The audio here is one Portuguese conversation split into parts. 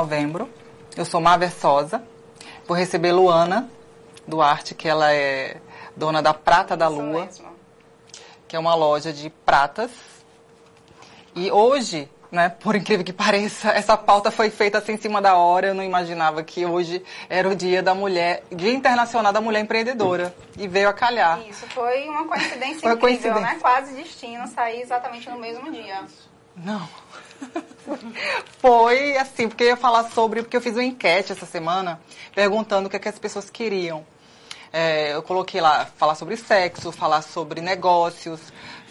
novembro. Eu sou Má Versosa. Vou receber Luana Duarte, que ela é dona da Prata da Lua, que é uma loja de pratas. E hoje, né, por incrível que pareça, essa pauta foi feita assim em cima da hora. Eu não imaginava que hoje era o dia da mulher, Dia Internacional da Mulher Empreendedora. E veio a calhar. Isso foi uma coincidência Foi incrível, coincidência. né? Quase destino sair exatamente no mesmo dia. Não. Foi assim, porque eu ia falar sobre, porque eu fiz uma enquete essa semana perguntando o que, é que as pessoas queriam. É, eu coloquei lá falar sobre sexo, falar sobre negócios,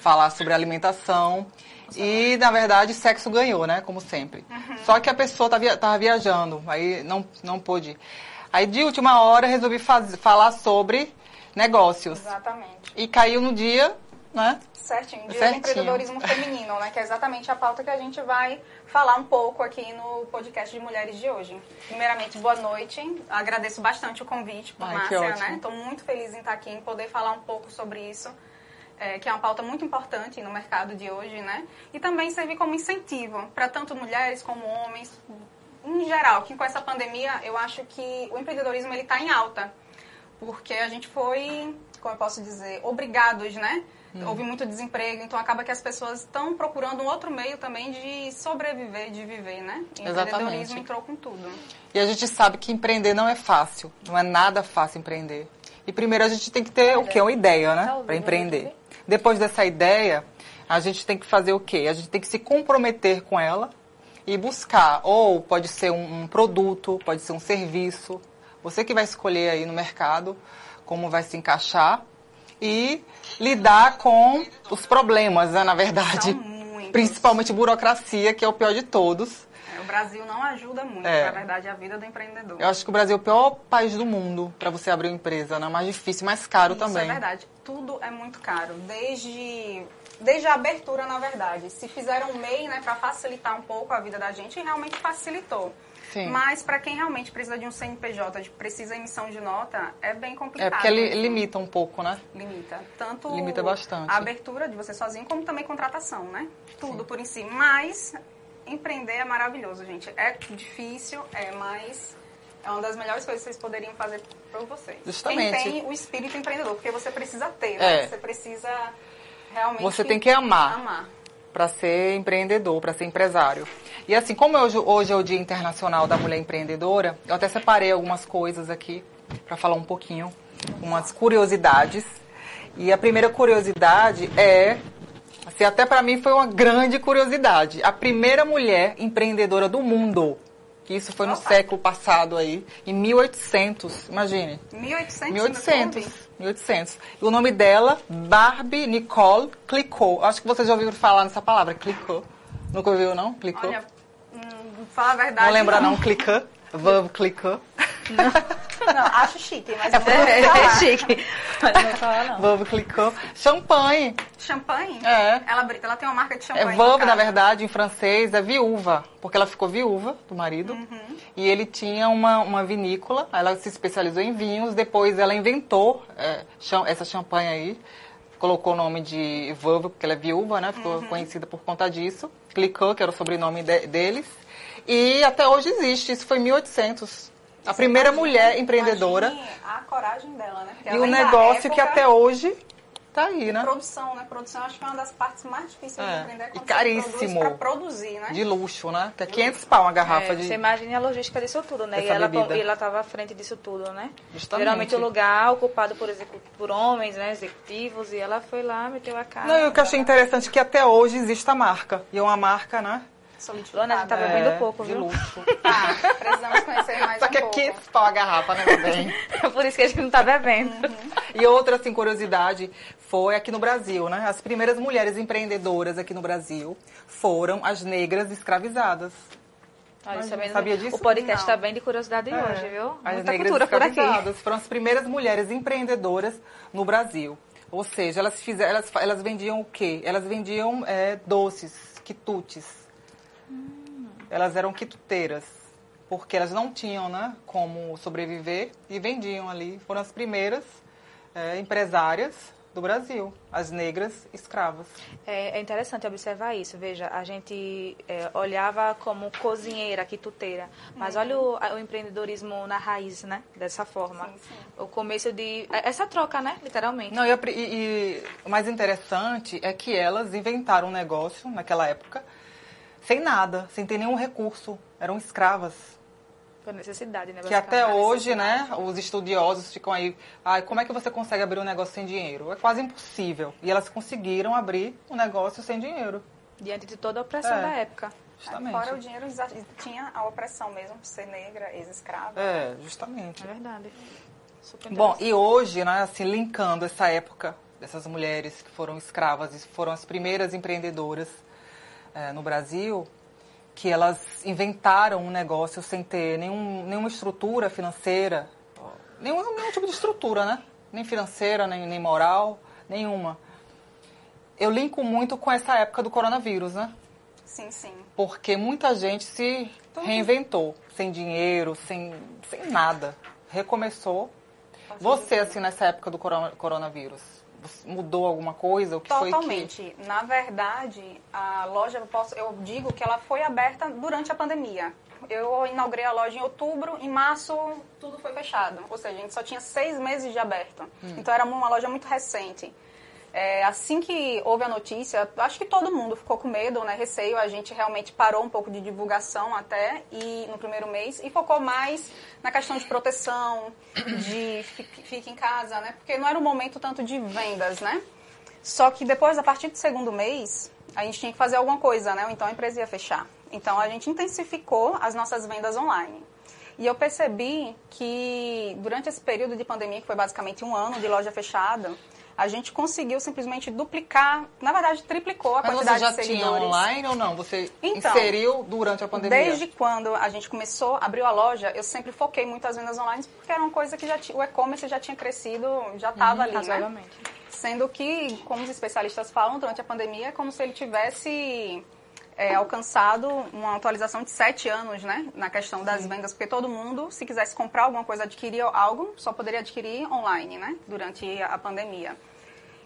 falar sobre alimentação. E, na verdade, sexo ganhou, né? Como sempre. Só que a pessoa estava viajando, aí não, não pôde. Aí, de última hora, resolvi faz, falar sobre negócios. Exatamente. E caiu no dia, né? Certinho. Dia Certinho. do empreendedorismo feminino, né? Que é exatamente a pauta que a gente vai falar um pouco aqui no podcast de mulheres de hoje. Primeiramente, boa noite. Agradeço bastante o convite por Ai, Márcia, né? Estou muito feliz em estar aqui, em poder falar um pouco sobre isso. é, que é uma pauta muito importante no mercado de hoje, né? E também servir como incentivo para tanto mulheres como homens, em geral, que com essa pandemia eu acho que o empreendedorismo ele está em alta, porque a gente foi, como eu posso dizer, obrigados, né? Hum. Houve muito desemprego, então acaba que as pessoas estão procurando um outro meio também de sobreviver, de viver, né? E o Exatamente. empreendedorismo entrou com tudo. E a gente sabe que empreender não é fácil, não é nada fácil empreender. E primeiro a gente tem que ter o quê? Uma ideia, né? Para empreender. né? Depois dessa ideia, a gente tem que fazer o quê? A gente tem que se comprometer com ela e buscar. Ou pode ser um, um produto, pode ser um serviço. Você que vai escolher aí no mercado como vai se encaixar e lidar com os problemas, né, na verdade. Principalmente burocracia, que é o pior de todos. É, O Brasil não ajuda muito, É. na verdade, a vida do empreendedor. Eu acho que o Brasil é o pior país do mundo para você abrir uma empresa, né? Mais difícil, mais caro Isso também. é verdade. Tudo é muito caro. Desde, desde a abertura, na verdade. Se fizeram um MEI, né, para facilitar um pouco a vida da gente, realmente facilitou. Sim. Mas para quem realmente precisa de um CNPJ, de- precisa emissão de nota, é bem complicado. É porque li- mesmo. limita um pouco, né? Limita. Tanto Limita bastante. a abertura de você sozinho, como também contratação, né? Tudo por em si. Mas empreender é maravilhoso, gente. É difícil, é, mas é uma das melhores coisas que vocês poderiam fazer por vocês. Justamente. Quem tem o espírito empreendedor, porque você precisa ter, né? É. Você precisa realmente... Você tem que amar. Amar. Para ser empreendedor, para ser empresário. E assim, como hoje, hoje é o Dia Internacional da Mulher Empreendedora, eu até separei algumas coisas aqui para falar um pouquinho, umas curiosidades. E a primeira curiosidade é, assim, até para mim foi uma grande curiosidade, a primeira mulher empreendedora do mundo. Que isso foi no Opa. século passado aí, em 1800, imagine. 1800? 1800. 1800. E o nome dela, Barbie Nicole Clicquot. Acho que vocês já ouviram falar nessa palavra, Clicquot. Nunca ouviu, não? Clicquot? Olha, hum, falar a verdade... não lembra, não? Clicquot? Verbo Clicquot. Não, acho chique, mas É não vou É, falar. é chique. Mas não fala não. Verbo Clicquot. Champanhe. Champanhe? É. Ela, ela tem uma marca de É champanhe. Veuve, no na verdade, em francês, é viúva. Porque ela ficou viúva do marido. Uhum. E ele tinha uma, uma vinícola. Ela se especializou em vinhos. Depois ela inventou é, essa champanhe aí. Colocou o nome de Veuve, porque ela é viúva, né? Ficou Uhum. conhecida por conta disso. Clicquot, que era o sobrenome de- deles. E até hoje existe. Isso foi em 1800. A primeira mulher empreendedora. A coragem dela, né? Porque E o negócio que época, até hoje tá aí, né? Produção, né? Produção acho que é uma das partes mais difíceis É, de empreender. e quando caríssimo. Você produz pra produzir, né? De luxo, né? Que é 500 pau uma garrafa É, de... Você imagina a logística disso tudo, né? E ela, bebida. e ela estava à frente disso tudo, né? Justamente. Geralmente o lugar ocupado por, por homens, né? Executivos, e ela foi lá, meteu a cara. Não, e o que eu achei interessante é que até hoje existe a marca. E é uma marca, né? Luana, a gente tá Solidificada. bebendo é, pouco, de viu? luxo. Tá, precisamos conhecer mais Só um que é pouco. 500 pau a garrafa, né, meu bem? Por isso que a gente não tá bebendo. E outra, assim, curiosidade foi aqui no Brasil, né? As primeiras mulheres empreendedoras aqui no Brasil foram as negras escravizadas. Olha, Mas sabendo- sabia disso? O podcast Não. tá bem de curiosidade hoje, viu? As Muita negras cultura por aqui. escravizadas foram as primeiras mulheres empreendedoras no Brasil. Ou seja, elas, fizeram, elas, elas vendiam o quê? Elas vendiam é, doces, quitutes. Elas eram quituteiras, porque elas não tinham né, como sobreviver e vendiam ali. Foram as primeiras é, empresárias do Brasil, as negras escravas. É, é interessante observar isso. Veja, a gente é, olhava como cozinheira, quituteira, mas olha o, o empreendedorismo na raiz, né? Dessa forma. Sim, sim. O começo de... é- Essa troca, né? Literalmente. Não, e, e- e o mais interessante é que elas inventaram um negócio naquela época sem nada, sem ter nenhum recurso. Eram escravas. Por necessidade, né? Que até hoje, né, os estudiosos ficam aí, ai, como é que você consegue abrir um negócio sem dinheiro? É quase impossível. E elas conseguiram abrir um negócio sem dinheiro, Diante de toda a opressão É. da época. justamente. Fora o dinheiro, tinha a opressão mesmo, por ser negra, ex-escrava. É, justamente. É verdade. Super Bom, e hoje, né, assim, linkando essa época dessas mulheres que foram escravas e foram as primeiras empreendedoras eh, no Brasil, que elas inventaram um negócio sem ter nenhum, nenhuma estrutura financeira, nenhum, nenhum tipo de estrutura, né? Nem financeira, nem, nem moral, nenhuma. Eu linko muito com essa época do coronavírus, né? Sim, sim. Porque muita gente se reinventou, sem dinheiro, sem, sem nada. Recomeçou. Você, assim, nessa época do corona- coronavírus, mudou alguma coisa? O que foi que... Totalmente. Na verdade, a loja, eu, posso, eu digo que ela foi aberta durante a pandemia. Eu inaugurei a loja em outubro, em março tudo foi fechado. Ou seja, a gente só tinha seis meses de aberto. Então era uma loja muito recente. É, assim que houve a notícia, acho que todo mundo ficou com medo, né, receio. A gente realmente parou um pouco de divulgação até e no primeiro mês e focou mais na questão de proteção, de fique, em casa, né? Porque não era um momento tanto de vendas, né? Só que depois, a partir do segundo mês, a gente tinha que fazer alguma coisa, né? Ou então a empresa ia fechar. Então a gente intensificou as nossas vendas online. E eu percebi que durante esse período de pandemia, que foi basicamente um ano de loja fechada, a gente conseguiu simplesmente duplicar, na verdade triplicou a Mas você quantidade já de tinha seguidores. online ou não? Você Então, inseriu durante a pandemia? Desde quando a gente começou, abriu a loja, eu sempre foquei muito as vendas online porque era uma coisa que já tinha, o e-commerce já tinha crescido, já estava ali, né? Sendo que, como os especialistas falam, durante a pandemia é como se ele tivesse é, alcançado uma atualização de sete anos, né? Na questão das vendas, porque todo mundo, se quisesse comprar alguma coisa, adquirir algo, só poderia adquirir online, né? Durante a pandemia.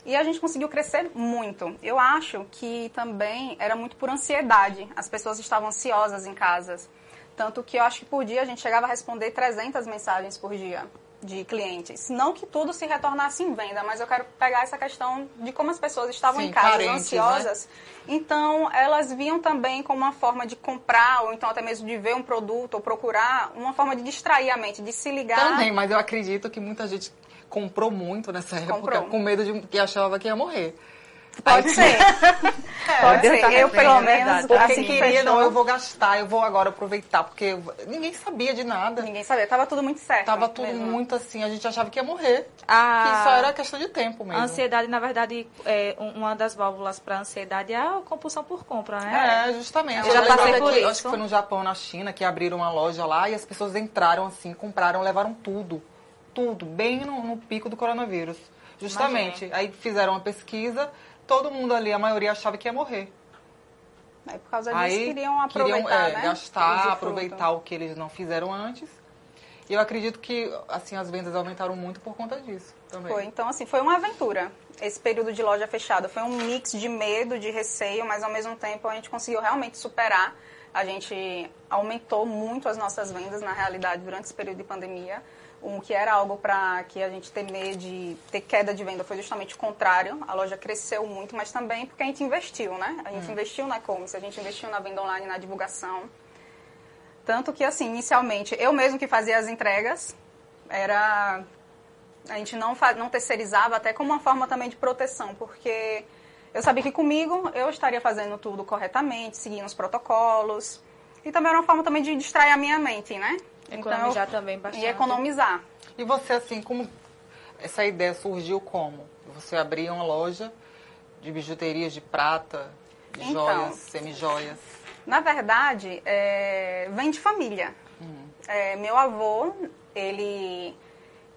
E a gente conseguiu crescer muito. Eu acho que também era muito por ansiedade. As pessoas estavam ansiosas em casas. Tanto que eu acho que por dia a gente chegava a responder 300 mensagens por dia de clientes. Não que tudo se retornasse em venda, mas eu quero pegar essa questão de como as pessoas estavam Sim, em casa, carentes, ansiosas. Então, elas viam também como uma forma de comprar, ou então até mesmo de ver um produto, ou procurar uma forma de distrair a mente, de se ligar. Também, mas eu acredito que muita gente comprou muito nessa época Comprou. com medo de que achava que ia morrer. Pode ser. Pode ser. Eu, pelo é menos. Porque assim que queria, fechou, não, eu vou gastar, eu vou agora aproveitar, porque ninguém sabia de nada. Ninguém sabia. Tava tudo muito certo. Tava tudo mesmo. muito assim, a gente achava que ia morrer. A- Que só era questão de tempo A mesmo. ansiedade, na verdade, é um- uma das válvulas para ansiedade é a compulsão por compra, né? É, justamente. Eu já passei por que- isso. Acho que foi no Japão, na China, que abriram uma loja lá e as pessoas entraram assim, compraram, levaram tudo. Tudo, bem no, no pico do coronavírus. Justamente. Aí fizeram uma pesquisa, todo mundo ali, a maioria achava que ia morrer. Aí, por causa disso, Aí queriam aproveitar, é, né? gastar, aproveitar o que eles não fizeram antes. E eu acredito que assim as vendas aumentaram muito por conta disso também. Foi, então, assim, foi uma aventura. Esse período de loja fechada foi um mix de medo, de receio, mas ao mesmo tempo a gente conseguiu realmente superar. A gente aumentou muito as nossas vendas, na realidade, durante esse período de pandemia. O que era algo para que a gente temer de ter queda de venda foi justamente o contrário. A loja cresceu muito, mas também porque a gente investiu, né? A gente investiu na e-commerce, a gente investiu na venda online, na divulgação. Tanto que, assim, inicialmente, eu mesmo que fazia as entregas, era a gente não, fa- não terceirizava até como uma forma também de proteção, porque eu sabia que comigo eu estaria fazendo tudo corretamente, seguindo os protocolos. E também era uma forma também de distrair a minha mente, né? Economizar eu- também bastante. E economizar. E você, assim, como essa ideia surgiu como? Você abria uma loja de bijuterias de prata, de Então. joias, semijoias. Na verdade, é, vem de família. É, meu avô, ele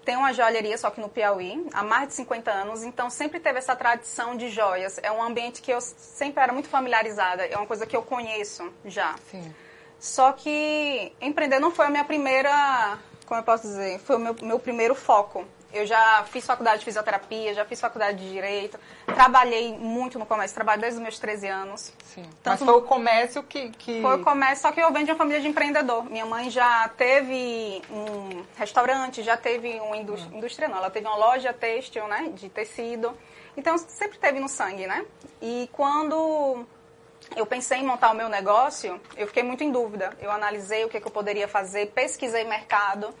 tem uma joalheria, só que no Piauí, há mais de 50 anos, então sempre teve essa tradição de joias. É um ambiente que eu sempre era muito familiarizada, é uma coisa que eu conheço já. Sim. Só que empreender não foi a minha primeira, como eu posso dizer, foi o meu, meu primeiro foco. Eu já fiz faculdade de fisioterapia, já fiz faculdade de direito, trabalhei muito no comércio, trabalho desde os meus 13 anos. Sim. Mas foi o comércio que, que... Foi o comércio, só que eu venho de uma família de empreendedor. Minha mãe já teve um restaurante, já teve uma indústria, hum. indústria não, ela teve uma loja têxtil, né, de tecido. Então sempre teve no sangue, né? E quando eu pensei em montar o meu negócio, eu fiquei muito em dúvida. Eu analisei o que, que eu poderia fazer, pesquisei mercado.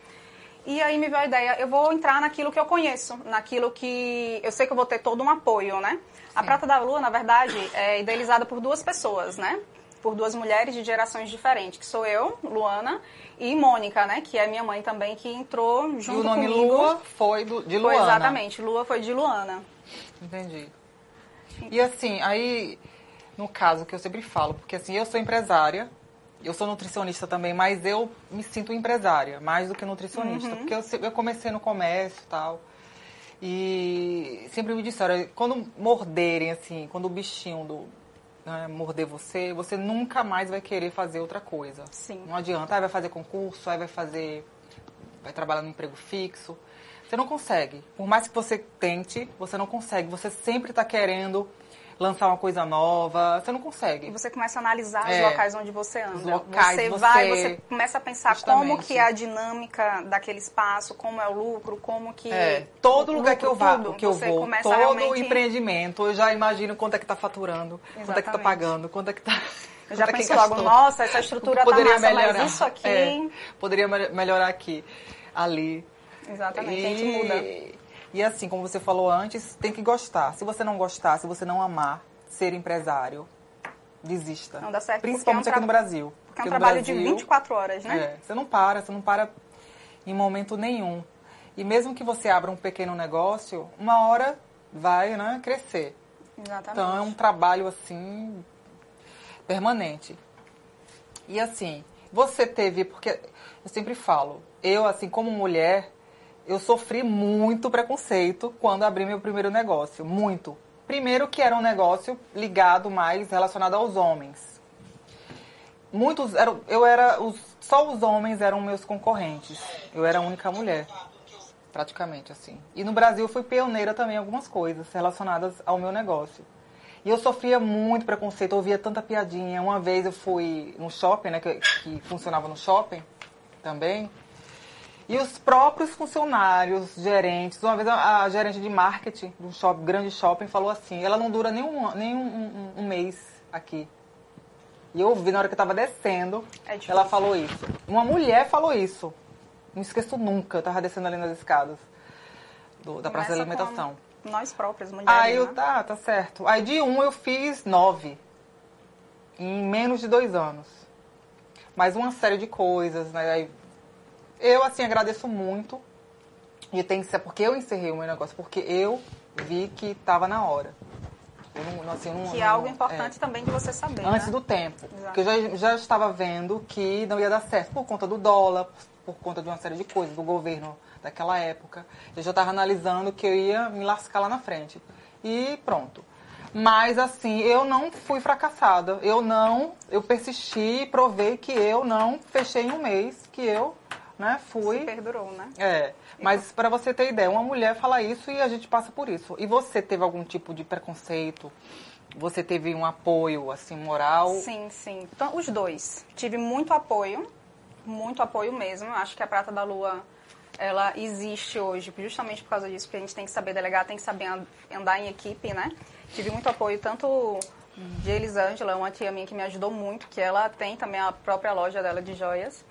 E aí me veio a ideia, eu vou entrar naquilo que eu conheço, naquilo que eu sei que eu vou ter todo um apoio, né? Sim. A Prata da Lua, na verdade, é idealizada por duas pessoas, né? Por duas mulheres de gerações diferentes, que sou eu, Luana, e Mônica, né? Que é minha mãe também, que entrou junto e o nome comigo. Lua foi do, de Luana. Foi exatamente, Lua foi de Luana. Entendi. E assim, aí, no caso que eu sempre falo, porque assim, eu sou empresária, eu sou nutricionista também, mas eu me sinto empresária, mais do que nutricionista. Uhum. Porque eu, eu comecei no comércio e tal. E sempre me disseram, quando morderem, assim, quando o bichinho do, né, morder você, você nunca mais vai querer fazer outra coisa. Sim. Não adianta, aí vai fazer concurso, aí vai fazer. vai trabalhar no emprego fixo. Você não consegue. Por mais que você tente, você não consegue. Você sempre está querendo lançar uma coisa nova, você não consegue. E você começa a analisar é, os locais onde você anda. Os locais, você, você vai, você começa a pensar justamente. como que é a dinâmica daquele espaço, como é o lucro, como que é, todo lugar lucro, que eu vá, tudo, que eu vou, todo realmente... empreendimento, eu já imagino quanto é que está faturando, Exatamente. quanto é que está pagando, quanto é que está eu já é penso logo, nossa, essa estrutura está massa, melhorar. mas isso aqui... É, poderia melhorar aqui, ali. Exatamente, e... a gente muda. E assim, como você falou antes, tem que gostar. Se você não gostar, se você não amar ser empresário, desista. Não dá certo. Principalmente é um aqui no Brasil. Porque é um trabalho Brasil, de 24 horas, né? É, você não para, você não para em momento nenhum. E mesmo que você abra um pequeno negócio, uma hora vai né, crescer. Exatamente. Então é um trabalho assim permanente. E assim, você teve, porque eu sempre falo, eu assim como mulher, eu sofri muito preconceito quando abri meu primeiro negócio, muito. Primeiro que era um negócio ligado mais relacionado aos homens. Muitos eram, eu era os, só os homens eram meus concorrentes. Eu era a única mulher, praticamente assim. E no Brasil eu fui pioneira também em algumas coisas relacionadas ao meu negócio. E eu sofria muito preconceito, ouvia tanta piadinha. Uma vez eu fui no shopping, né, que, que funcionava no shopping também. E os próprios funcionários, gerentes, uma vez a, a gerente de marketing de um shopping, grande shopping falou assim, ela não dura nem um, nem um, um, um mês aqui. E eu ouvi na hora que eu estava descendo, é ela falou isso. Uma mulher falou isso. Não esqueço nunca, eu estava descendo ali nas escadas do, da Praça da Alimentação. Nós próprias, mulheres. Aí eu, né? tá, tá certo. Aí de um eu fiz nove. Em menos de dois anos. Mais uma série de coisas, né? Aí eu, assim, agradeço muito. E tem que ser porque eu encerrei o meu negócio, porque eu vi que estava na hora. Não, assim, não, que é algo importante é, também de você saber. Antes né? do tempo. Exato. Porque eu já, já estava vendo que não ia dar certo por conta do dólar, por, por conta de uma série de coisas, do governo daquela época. Eu já estava analisando que eu ia me lascar lá na frente. E pronto. Mas assim, eu não fui fracassada. Eu não, eu persisti e provei que eu não fechei em um mês, que eu né, fui. Se perdurou, né? É. Mas para você ter ideia, uma mulher fala isso e a gente passa por isso. E você teve algum tipo de preconceito? Você teve um apoio, assim, moral? Sim, sim. Então, os dois. Tive muito apoio, muito apoio mesmo. Acho que a Prata da Lua, ela existe hoje justamente por causa disso, porque a gente tem que saber delegar, tem que saber andar em equipe, né? Tive muito apoio, tanto de Elisângela, uma tia minha que me ajudou muito, que ela tem também a própria loja dela de joias.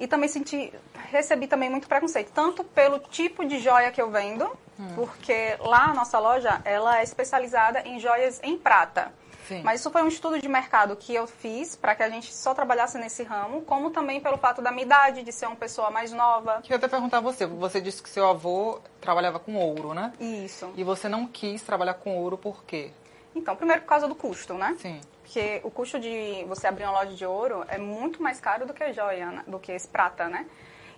E também senti, recebi também muito preconceito, tanto pelo tipo de joia que eu vendo, hum. porque lá a nossa loja, ela é especializada em joias em prata. Sim. Mas isso foi um estudo de mercado que eu fiz para que a gente só trabalhasse nesse ramo, como também pelo fato da minha idade, de ser uma pessoa mais nova. Queria até perguntar a você, você disse que seu avô trabalhava com ouro, né? Isso. E você não quis trabalhar com ouro por quê? Então, primeiro por causa do custo, né? Sim. Porque o custo de você abrir uma loja de ouro é muito mais caro do que joia, né? do que esse prata, né?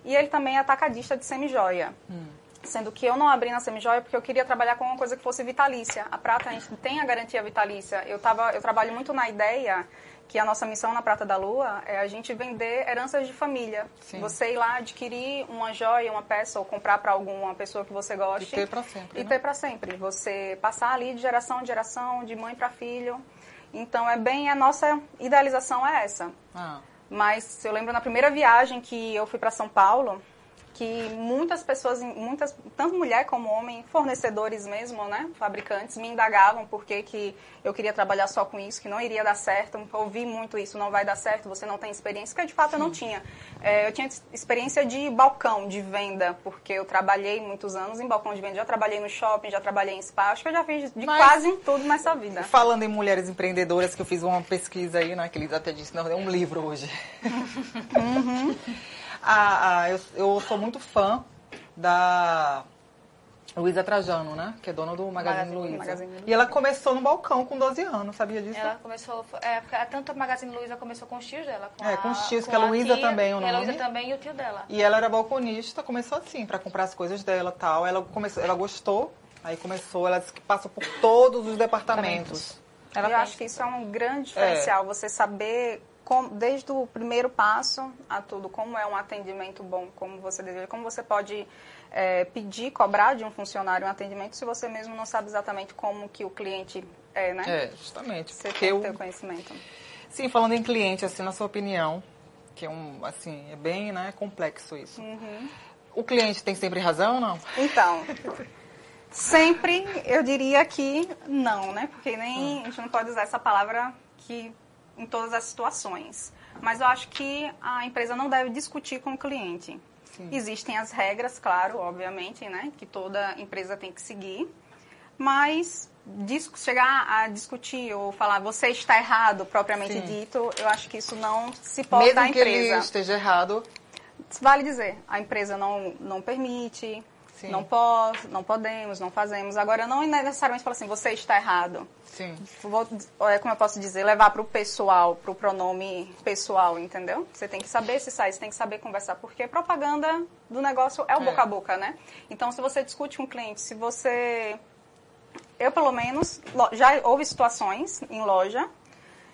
E ele também é atacadista de semi-joia. Hum. Sendo que eu não abri na semi-joia porque eu queria trabalhar com uma coisa que fosse vitalícia. A prata, a gente tem a garantia vitalícia. Eu, tava, eu trabalho muito na ideia que a nossa missão na Prata da Lua é a gente vender heranças de família. Sim. Você ir lá adquirir uma joia, uma peça ou comprar para alguma pessoa que você goste. E ter pra sempre, E né? ter para sempre. Você passar ali de geração em geração, de mãe para filho. Então é bem a nossa idealização é essa. Ah, Mas eu lembro na primeira viagem que eu fui para São Paulo, que muitas pessoas, muitas, tanto mulher como homem, fornecedores mesmo, né, fabricantes, me indagavam por que, que eu queria trabalhar só com isso, que não iria dar certo. Ouvi muito isso, não vai dar certo, você não tem experiência, porque de fato eu não tinha. É, eu tinha experiência de balcão, de venda, porque eu trabalhei muitos anos em balcão de venda. Já trabalhei no shopping, já trabalhei em spa, acho que eu já fiz de Mas- quase em tudo nessa vida. Falando em mulheres empreendedoras, que eu fiz uma pesquisa aí, né? Que eles até disse, não, é um livro hoje. Ah, ah, eu, eu sou muito fã da Luísa Trajano, né? Que é dona do Magazine, Magazine- Luiza. E ela começou no balcão com 12 anos, sabia disso? Ela começou, é, porque tanto a Magazine Luiza começou com os tios dela. Com É, a, com os tios, que a Luísa tia, também, o A nome. Luísa também e o tio dela. E ela era balconista, começou assim, pra comprar as coisas dela e tal. Ela, começou, ela gostou, aí começou, ela disse que passou por todos os departamentos. Ela eu acho que isso é um grande diferencial, você saber como, desde o primeiro passo a tudo, como é um atendimento bom, como você deseja, como você pode é, pedir, cobrar de um funcionário um atendimento se você mesmo não sabe exatamente como que o cliente é, né? É, justamente. Você Porque tem o conhecimento. sim, falando em cliente, assim, na sua opinião, que é um, assim, é bem, né, complexo isso. Uhum. O cliente tem sempre razão ou não? Então, sempre eu diria que não, né? Porque nem a gente não pode usar essa palavra que em todas as situações. Mas eu acho que a empresa não deve discutir com o cliente. Sim. Existem as regras, claro, obviamente, né? Que toda empresa tem que seguir. Mas chegar a discutir ou falar você está errado, propriamente Sim. dito, eu acho que isso não se pode Mesmo da que ele empresa. esteja errado, Vale dizer, a empresa não, não permite, Sim. não, pode, não podemos, não fazemos. Agora, não necessariamente falar assim, você está errado. sim. Vou, é, como eu posso dizer, levar para o pessoal, para o pronome pessoal, entendeu? Você tem que saber se sai, você tem que saber conversar, porque propaganda do negócio é o É. boca a boca, né? Então, se você discute com o cliente, se você... Eu, pelo menos, já houve situações em loja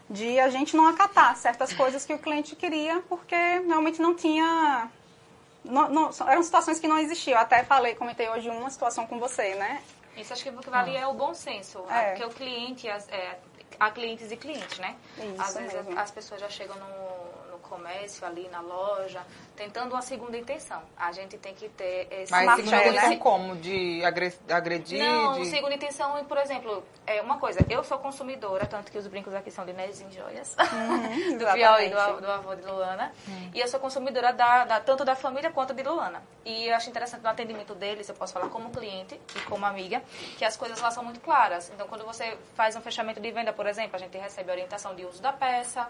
de a gente não acatar certas coisas que o cliente queria, porque realmente não tinha... não- não- eram situações que não existiam. Eu até falei, comentei hoje uma situação com você, né? Isso acho que o que vale é o bom senso. É. Porque o cliente, as- é, há clientes e clientes, né? Isso Às vezes mesmo. as pessoas já chegam no, no comércio, ali na loja, tentando uma segunda intenção. A gente tem que ter esse Mas Má segunda intenção né? como? De agre- agredir? Não, de... segunda intenção, por exemplo, é uma coisa, eu sou consumidora, tanto que os brincos aqui são de Nezinho Joias, do Piauí, do, do avô de Luana. E eu sou consumidora da, da- tanto da família quanto de Luana. E eu acho interessante no atendimento deles, eu posso falar como cliente e como amiga, que as coisas lá são muito claras. Então, quando você faz um fechamento de venda, por exemplo, a gente recebe orientação de uso da peça.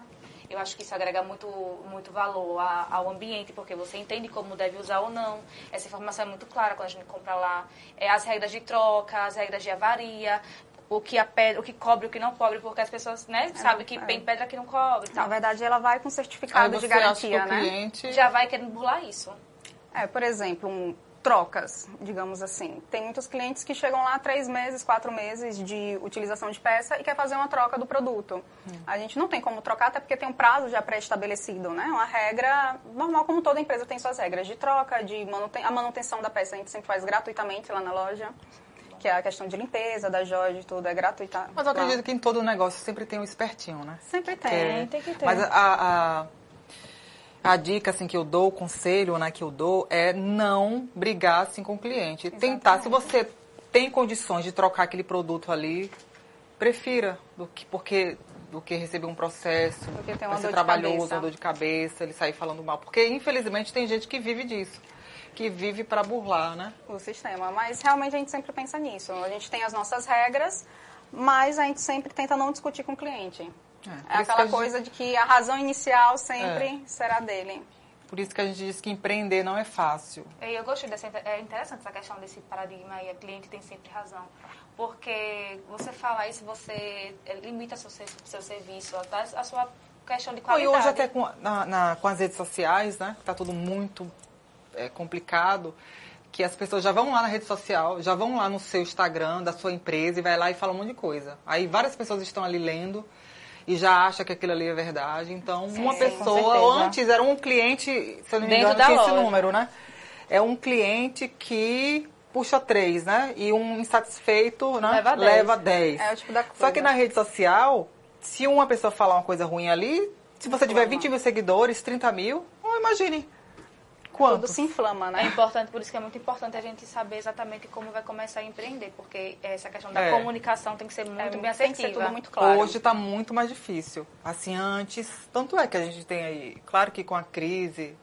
Eu acho que isso agrega muito, muito valor a- ao ambiente, porque você entende como deve usar ou não. Essa informação é muito clara quando a gente compra lá. É, as regras de troca, as regras de avaria, o que, a pedra, o que cobre e o que não cobre, porque as pessoas né, sabem que é. tem pedra que não cobre e Na tal. verdade, ela vai com Aí certificado você de acha que garantia, o né? cliente... Já vai querendo burlar isso. É, por exemplo, um, trocas, digamos assim. Tem muitos clientes que chegam lá três meses, quatro meses de utilização de peça e quer fazer uma troca do produto. A gente não tem como trocar, até porque tem um prazo já pré-estabelecido, né? Uma regra normal, como toda empresa tem suas regras de troca, de manuten a manutenção da peça a gente sempre faz gratuitamente lá na loja. Que é a questão de limpeza, da joia, de tudo, é gratuita. Mas eu acredito que em todo negócio sempre tem um espertinho, né? Sempre tem. É, tem que ter. Mas a, a, a dica assim, que eu dou, o conselho né, que eu dou é não brigar assim, com o cliente. Tentar, se você tem condições de trocar aquele produto ali, prefira do que, porque, do que receber um processo, Porque tem vai ser dor de trabalhoso, cabeça. uma dor de cabeça, ele sair falando mal. Porque, infelizmente, tem gente que vive disso. Que vive para burlar, né? o sistema. Mas realmente a gente sempre pensa nisso. A gente tem as nossas regras, mas a gente sempre tenta não discutir com o cliente. É, É, aquela gente- coisa de que a razão inicial sempre É. será dele. Por isso que a gente diz que empreender não é fácil. E eu gostei dessa. É interessante essa questão desse paradigma aí, a cliente tem sempre razão. Porque você fala isso, você é, limita seu, seu serviço, até a sua questão de E qualidade. hoje até com, na- na- com as redes sociais, né? Tá tudo muito é, complicado. Que as pessoas já vão lá na rede social, já vão lá no seu Instagram da sua empresa e vai lá e fala um monte de coisa. Aí várias pessoas estão ali lendo e já acha que aquilo ali é verdade. Então, uma com pessoa, antes era um cliente, se eu não me engano, tinha esse número, né? É um cliente que puxa três, né? E um insatisfeito, né? Leva dez. Leva dez. É o tipo da Só coisa. que na rede social, se uma pessoa falar uma coisa ruim ali, se você tiver 20 mil seguidores, 30 mil, imagine. Tudo Quanto? se inflama, É né? importante, por isso que é muito importante a gente saber exatamente como vai começar a empreender, porque essa questão da É. comunicação tem que ser muito É, bem tem assertiva. que ser tudo muito claro. Hoje está muito mais difícil. Assim, antes, tanto é que a gente tem aí, claro que com a crise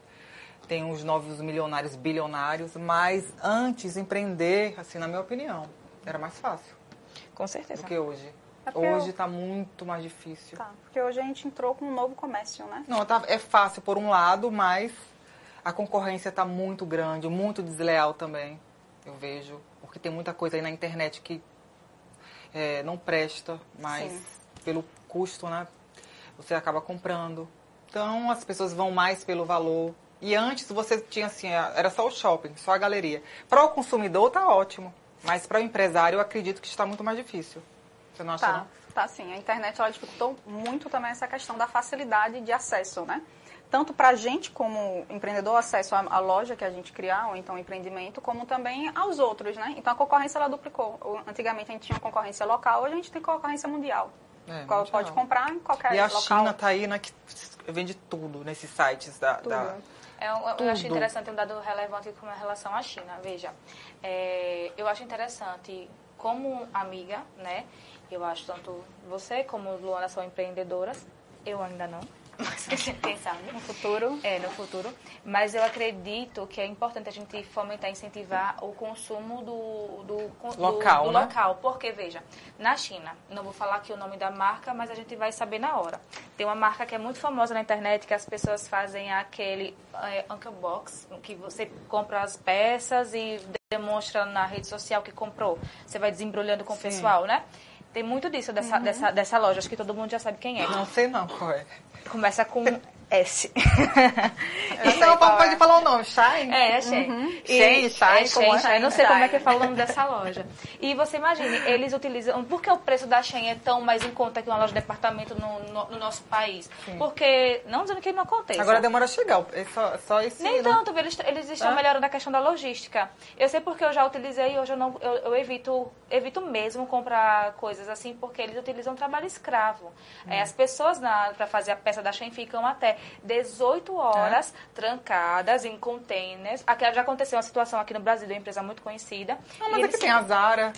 tem os novos milionários, bilionários, mas antes empreender, assim, na minha opinião, era mais fácil Com certeza. do que hoje. É Hoje eu- está muito mais difícil. Tá, porque hoje a gente entrou com um novo comércio, né? Não, tá, é fácil por um lado, mas a concorrência está muito grande, muito desleal também, eu vejo. Porque tem muita coisa aí na internet que é, não presta, mas Sim. pelo custo, né? Você acaba comprando. Então as pessoas vão mais pelo valor. E antes você tinha assim, era só o shopping, só a galeria. Para o consumidor tá ótimo, mas para o empresário eu acredito que está muito mais difícil. Você não acha Tá, não? tá sim. A internet ela dificultou muito também essa questão da facilidade de acesso, né? Tanto para a gente como empreendedor, acesso à, à loja que a gente criar, ou então empreendimento, como também aos outros, né? Então a concorrência ela duplicou. Antigamente a gente tinha concorrência local, hoje a gente tem concorrência mundial. É, Qual mundial. pode comprar em qualquer E a local. China tá aí, né, que vende tudo nesses sites da... Tudo. da- É, eu, eu acho interessante um dado relevante com relação à China. Veja, é, eu acho interessante, como amiga, né? Eu acho tanto você como Luana são empreendedoras. Eu ainda não, mas quem sabe. No futuro. É, no futuro. Mas eu acredito que é importante a gente fomentar, incentivar o consumo do, do, do- Local, do né? local. Porque, veja, na China, não vou falar aqui o nome da marca, mas a gente vai saber na hora. Tem uma marca que é muito famosa na internet, que as pessoas fazem aquele é, Uncle Box, que você compra as peças e demonstra na rede social que comprou. Você vai desembrulhando com o Sim. pessoal, né? Tem muito disso dessa, dessa, dessa loja, acho que todo mundo já sabe quem é. Não sei não qual é. Começa com S. Então qual pode é. falar o nome, Shine? É, é Shein. Shein, E- Shine, é como é? Shein, Eu não sei como é que Shine. fala o nome dessa loja. E você imagine, eles utilizam... Por que o preço da Shein é tão mais em conta que uma loja de departamento no, no- no nosso país? Porque, não dizendo que não aconteça. Agora demora a chegar, é só, só esse... Nem né? tanto, eles, eles estão Ah. melhorando a questão da logística. Eu sei porque eu já utilizei e hoje eu, não, eu, eu evito, evito mesmo comprar coisas assim, porque eles utilizam trabalho escravo. Hum. É, as pessoas para fazer a peça da Shein ficam até 18 horas trancadas em containers. Aqui já aconteceu uma situação aqui no Brasil de uma empresa muito conhecida. E mas aqui tem a Zara.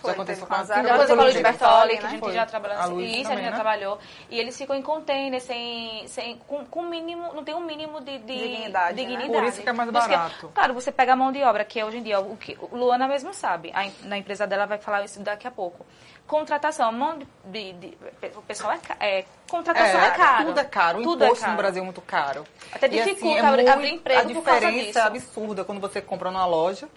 Foi, já aconteceu com a a Zara. Já Depois a de Bertoli, que a né? gente Foi. já trabalhou. A Luiz Isso, a também, gente já né? trabalhou. E eles ficam em container, sem, sem, com, com mínimo, não tem um mínimo de, de Dignidade, né? dignidade. Por isso que é mais barato. claro, você pega a mão de obra, que é hoje em dia, o que Luana mesmo sabe, a, na empresa dela vai falar isso daqui a pouco. Contratação, a mão de, de- de- o pessoal é, é contratação é, caro. Tudo é caro. O Tudo é imposto caro. no Brasil é muito caro. Até E, assim, dificulta é abrir- emprego A diferença é absurda quando você compra numa loja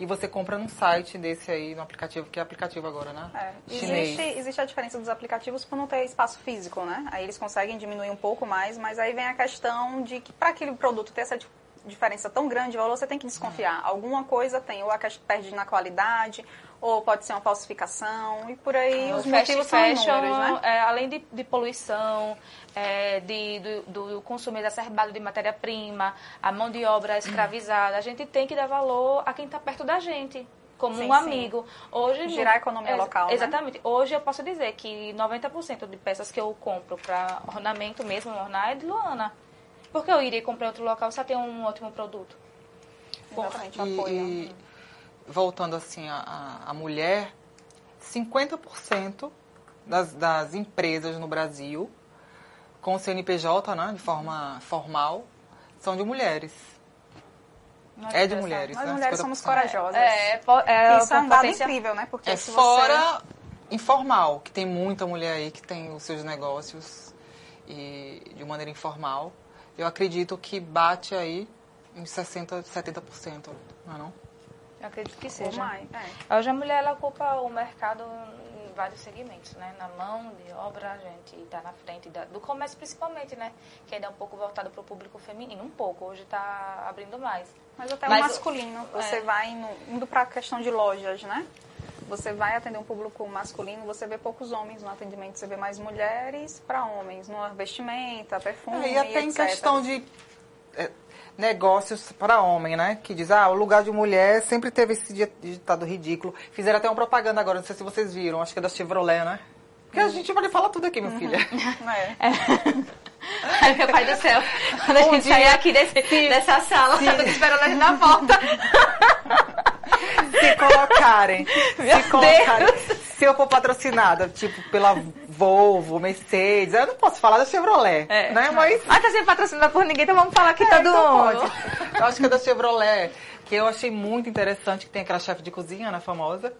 e você compra num site desse aí, no aplicativo, que é aplicativo agora, né? É, Chinês. existe, existe a diferença dos aplicativos por não ter espaço físico, né? Aí eles conseguem diminuir um pouco mais, mas aí vem a questão de que para aquele produto ter essa di- diferença tão grande de valor, você tem que desconfiar. Alguma coisa tem, ou a questão perde na qualidade, ou pode ser uma falsificação, e por aí O os motivos são fashion, inúmeros, né? é, além de, de poluição, é, de, do, do consumo exacerbado de matéria-prima, a mão de obra escravizada, a gente tem que dar valor a quem está perto da gente. Como Sim, um sim. amigo. Hoje, Girar a economia local, né? Exatamente. Hoje eu posso dizer que 90% de peças que eu compro para ornamento mesmo, ornar, é de Luana. Porque eu iria comprar em outro local se tem um ótimo produto. Exatamente, E, apoio. e voltando assim, a, a, a mulher, 50% das, das empresas no Brasil com CNPJ, né, de forma formal, são de mulheres. Não É de mulheres, Nós né? mulheres 50%. somos corajosas. É, é, é, Isso é um dado incrível, né? Porque É se fora informal, que tem muita mulher aí que tem os seus negócios e de maneira informal. Eu acredito que bate aí em 60%, 70%, não é não? Eu acredito que você... Seja. mais, é. Hoje a mulher ela ocupa o mercado em vários segmentos, né? Na mão de obra, a gente está na frente da- do comércio principalmente, né? Que ainda é um pouco voltado para o público feminino, um pouco. Hoje está abrindo mais. Mas até Mas o o- masculino, você é. vai indo, indo para a questão de lojas, né? você vai atender um público masculino, você vê poucos homens no atendimento, você vê mais mulheres para homens, no vestimenta, perfume, É, e até em etc. questão de é, negócios para homem, né? Que diz, ah, o lugar de mulher sempre teve esse di- ditado ridículo. Fizeram até uma propaganda agora, não sei se vocês viram, acho que é da Chevrolet, né? Porque a gente pode falar tudo aqui, minha filha. É. Ai, meu pai do céu. Quando a Um gente dia, sair aqui desse, dessa sala, eu tô esperando a gente na volta. se colocarem, Meu se colocarem, se eu for patrocinada, tipo, pela Volvo, Mercedes, eu não posso falar da Chevrolet, É. né? Mas Ah, tá sendo patrocinada por ninguém, então vamos falar aqui todo então mundo. pode. Eu acho que é da Chevrolet, que eu achei muito interessante, que tem aquela chefe de cozinha, né, famosa.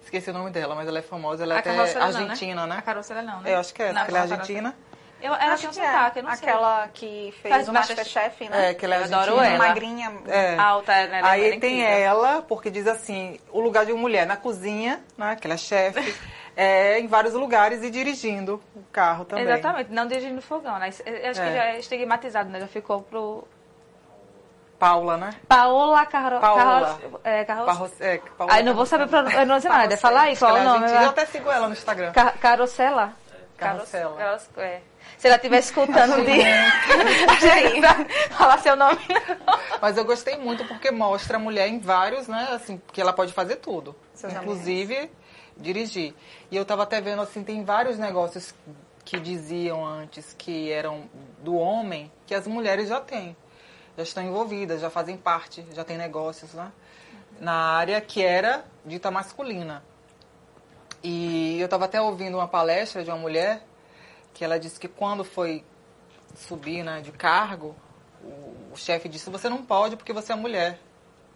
Esqueci o nome dela, mas ela é famosa, ela é até carroceira não, argentina, né? A carroceira não, né? Eu acho que é, Não, porque ela é argentina. Eu, ela Acho tem um que é. sotaque, não sei. Aquela que fez Faz o Master- Masterchef, né? É, que ela é adoro argentina. ela. Magrinha. É. Alta, né? É Aí tem incrível. ela, porque diz assim, o lugar de uma mulher na cozinha, né, que ela é chefe, é em vários lugares e dirigindo o carro também. Exatamente, não dirigindo fogão, né? Eu acho É. que já é estigmatizado, né? Já ficou pro... Paula, né? Paola Carro... Paola. Carro... É, Carro... Parro... É, Paula Ai, não vou saber pronunciar nada. Fala aí, qual é o Ela é nome? argentina, Eu até sigo ela no Instagram. Car Carocela? Carrossela. Caros- é. Se ela estiver escutando vai falar seu nome. Mas eu gostei muito porque mostra a mulher em vários, né? Assim, que ela pode fazer tudo. Seus inclusive dirigir. E eu tava até vendo assim, tem vários negócios que diziam antes que eram do homem, que as mulheres já têm. Já estão envolvidas, já fazem parte, já tem negócios, né? Na área que era dita masculina. E eu estava até ouvindo uma palestra de uma mulher que ela disse que quando foi subir né, de cargo, o, o chefe disse, você não pode porque você é mulher.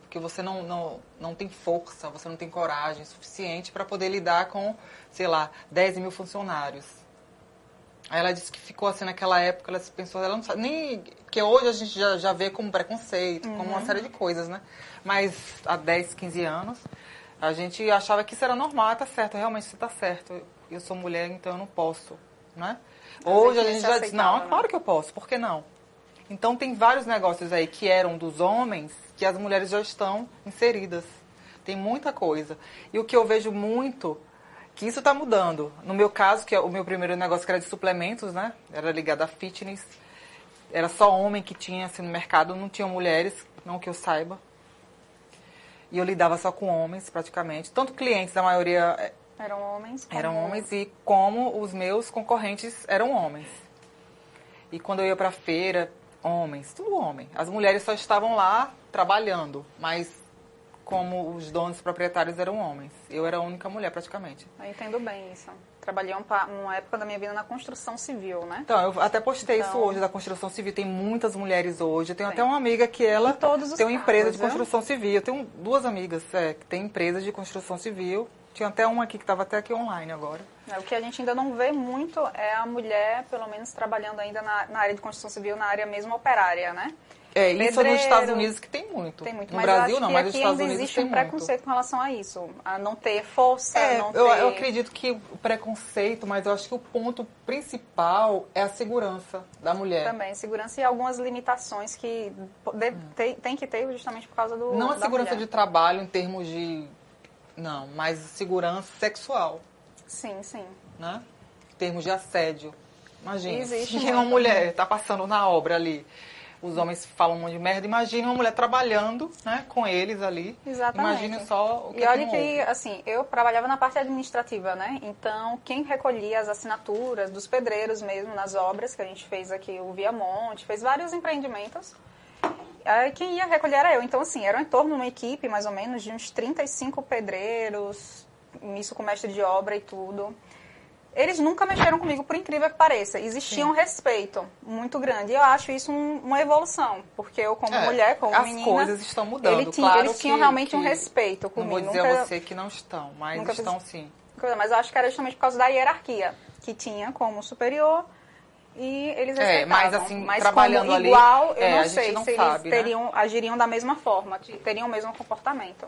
Porque você não, não, não tem força, você não tem coragem suficiente para poder lidar com, sei lá, 10 mil funcionários. Aí ela disse que ficou assim naquela época, ela se pensou, ela não sabe, nem que hoje a gente já, já vê como preconceito, como uma série de coisas, né? Mas há 10, 15 anos, a gente achava que isso era normal, tá certo, realmente isso tá certo. Eu sou mulher, então eu não posso, né? Hoje a que gente já diz, não, né? claro que eu posso, por que não? Então tem vários negócios aí que eram dos homens que as mulheres já estão inseridas. Tem muita coisa. E o que eu vejo muito, que isso está mudando. No meu caso, que é o meu primeiro negócio era de suplementos, né? Era ligado a fitness. Era só homem que tinha assim no mercado, não tinha mulheres, não que eu saiba. E eu lidava só com homens, praticamente. Tanto clientes, a maioria eh, Eram homens. como- eram homens e como os meus concorrentes eram homens. E quando eu ia para feira, homens, tudo homem. As mulheres só estavam lá trabalhando, mas como os donos proprietários eram homens. Eu era a única mulher praticamente. Eu entendo bem isso. Trabalhei um pa- uma época da minha vida na construção civil, né? Então, eu até postei isso Então- hoje da construção civil. Tem muitas mulheres hoje. Eu tenho Tem. até uma amiga que ela tem uma empresa de cargos, viu? construção civil. Eu tenho duas amigas é, que têm empresas de construção civil. Tinha até uma aqui que estava até aqui online agora. É, O que a gente ainda não vê muito é a mulher, pelo menos, trabalhando ainda na, na área de construção civil, na área mesmo operária, né? É, isso nos Pedreiro. Estados Unidos que tem muito. Tem muito. No mas Brasil não, mas nos Estados Unidos existe tem um muito. preconceito com relação a isso. A não ter força, É, não ter... eu, eu acredito que o preconceito, mas eu acho que o ponto principal é a segurança da mulher. Também, segurança e algumas limitações que de- tem, tem que ter justamente por causa do Não a segurança mulher. de trabalho em termos de. Não, mas segurança sexual, Sim, sim. né? Em termos de assédio. Imagina, Existe se uma mulher está passando na obra ali, os homens falam um monte de merda, imagine uma mulher trabalhando né, com eles ali. Exatamente. Imagine só o que E olha não que, houve. assim, eu trabalhava na parte administrativa, né? Então, quem recolhia as assinaturas dos pedreiros mesmo nas obras, que a gente fez aqui o Viamonte, fez vários empreendimentos. Aí quem ia recolher era eu. Então, assim, era em torno de uma equipe, mais ou menos, de uns 35 pedreiros, isso com mestre de obra e tudo. Eles nunca mexeram comigo, por incrível que pareça. Existia um respeito muito grande. E eu acho isso um- uma evolução. Porque eu, como É, mulher, como as menina... coisas estão mudando. ele tinha- claro eles tinham que- realmente um respeito Não comigo. vou dizer Nunca- a você que não estão, mas estão fiz- sim. mas eu acho que era justamente por causa da hierarquia que tinha como superior e eles É, respeitavam. mas assim, mas trabalhando como ali, igual, eu é, não sei não se sabe, né? eles teriam, agiriam da mesma forma, teriam o mesmo comportamento.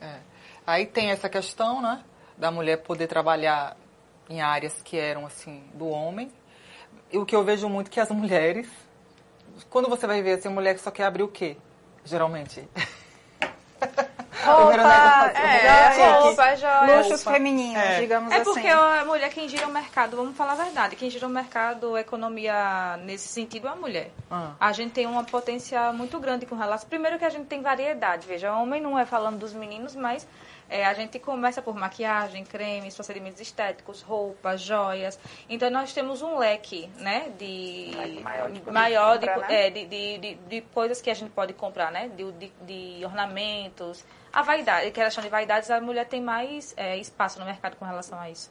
É. Aí tem essa questão, né, da mulher poder trabalhar em áreas que eram assim do homem. E o que eu vejo muito é que as mulheres, quando você vai ver assim, a mulher que só quer abrir o quê? Geralmente. Primeiro negócio. é, É, roupa, joias. luxos femininos, É. digamos É assim. porque a mulher quem gira o mercado, vamos falar a verdade, quem gira o mercado, a economia nesse sentido é a mulher. Ah. A gente tem uma potência muito grande com relação. Primeiro que a gente tem variedade, veja, homem não é falando dos meninos, mas é, a gente começa por maquiagem, cremes, procedimentos estéticos, roupas, joias. Então nós temos um leque, né, de Leque maior de maior de, comprar, né? é, de, de, de, de coisas que a gente pode comprar, né, de, de, de ornamentos. A vaidade, que a questão de vaidades, a mulher tem mais é, espaço no mercado com relação a isso.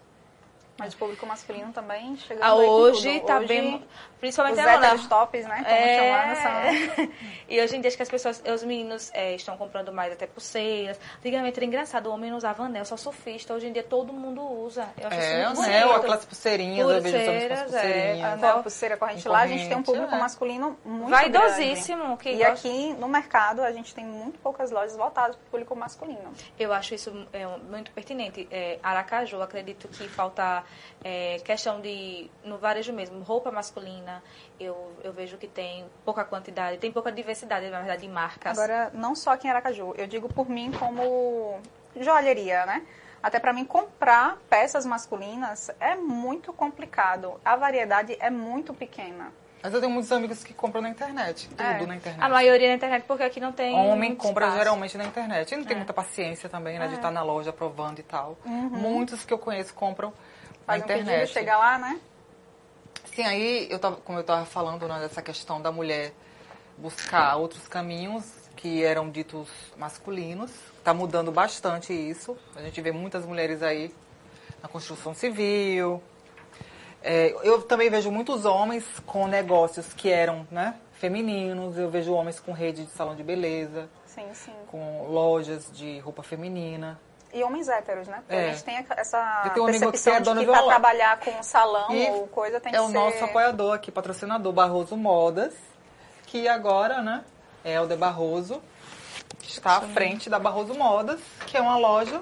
Mas o público masculino também chegando Ah, aí hoje tudo. tá Hoje, bem. Principalmente Os agora. héteros tops, né? Como É. chamando, são... E hoje em dia acho que as pessoas, os meninos é, estão comprando mais até pulseiras. Antigamente era engraçado, o homem não usava anel, só surfista. Hoje em dia todo mundo usa. Eu acho É, isso muito anel, bonito. aquelas pulseirinhas, eu vejo os homens com as Pulseiras, é. Anel, pulseira, corrente lá, a gente tem um público é. masculino muito Vaidosíssimo, grande. que E gosta- aqui no mercado a gente tem muito poucas lojas voltadas para o público masculino. Eu acho isso é, muito pertinente. É, Aracaju, acredito que falta é, questão de, no varejo mesmo, roupa masculina. Eu, eu vejo que tem pouca quantidade, tem pouca diversidade, na verdade, de marcas. Agora, não só aqui em Aracaju, eu digo por mim como joalheria, né? Até para mim comprar peças masculinas é muito complicado. A variedade é muito pequena. Mas eu tenho muitos amigos que compram na internet, tudo É. na internet. a maioria na internet, porque aqui não tem. Homem muito compra espaço. geralmente na internet. E não tem É. muita paciência também, né? De estar na loja provando e tal. Uhum. Muitos que eu conheço compram Faz na um internet. pedido, chega lá, né? Sim, aí, eu tava, como eu estava falando, né, dessa questão da mulher buscar outros caminhos que eram ditos masculinos. Está mudando bastante isso. A gente vê muitas mulheres aí na construção civil. É, eu também vejo muitos homens com negócios que eram né, femininos. Eu vejo homens com rede de salão de beleza, Sim, sim. com lojas de roupa feminina. E homens héteros, né? Porque É. a gente tem essa tenho um amigo que percepção é de que para trabalhar com salão E ou coisa tem é que o ser... nosso apoiador aqui, patrocinador, Barroso Modas, que agora, né, é o de Barroso, está à frente da Barroso Modas, que é uma loja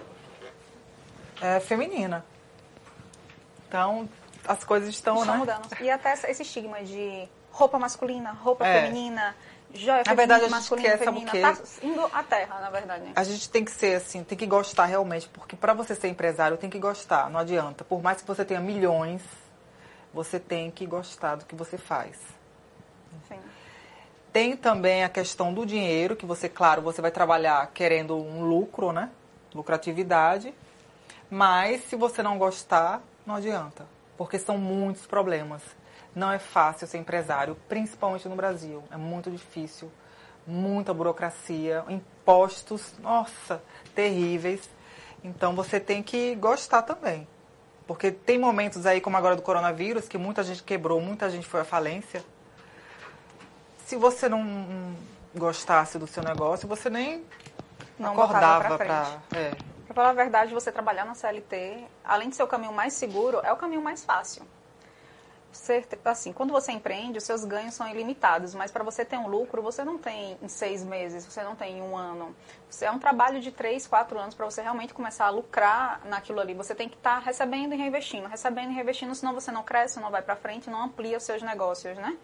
é, feminina. Então, as coisas estão, Estão né? mudando. E até esse estigma de roupa masculina, roupa É. feminina, joia Na verdade, a gente quer, sabe o feminina, quê? tá indo à terra, na verdade. A gente tem que ser assim, tem que gostar realmente, porque para você ser empresário tem que gostar, não adianta. Por mais que você tenha milhões, você tem que gostar do que você faz. Enfim. Tem também a questão do dinheiro, que você, claro, você vai trabalhar querendo um lucro, né? Lucratividade. Mas se você não gostar, não adianta. Porque são muitos problemas. Não é fácil ser empresário, principalmente no Brasil. É muito difícil. Muita burocracia, impostos, nossa, terríveis. Então você tem que gostar também. Porque tem momentos aí, como agora do coronavírus, que muita gente quebrou, muita gente foi à falência se você não gostasse do seu negócio, você nem Não acordava frente. É. Pra falar a verdade, você trabalhar na CLT, além de ser o caminho mais seguro, é o caminho mais fácil. Você, assim, quando você empreende, os seus ganhos são ilimitados, mas para você ter um lucro, você não tem em seis meses, você não tem em um ano. Você, é um trabalho de três, quatro anos para você realmente começar a lucrar naquilo ali. Você tem que estar recebendo e reinvestindo, recebendo e reinvestindo, senão você não cresce, não vai para frente, não amplia os seus negócios, né?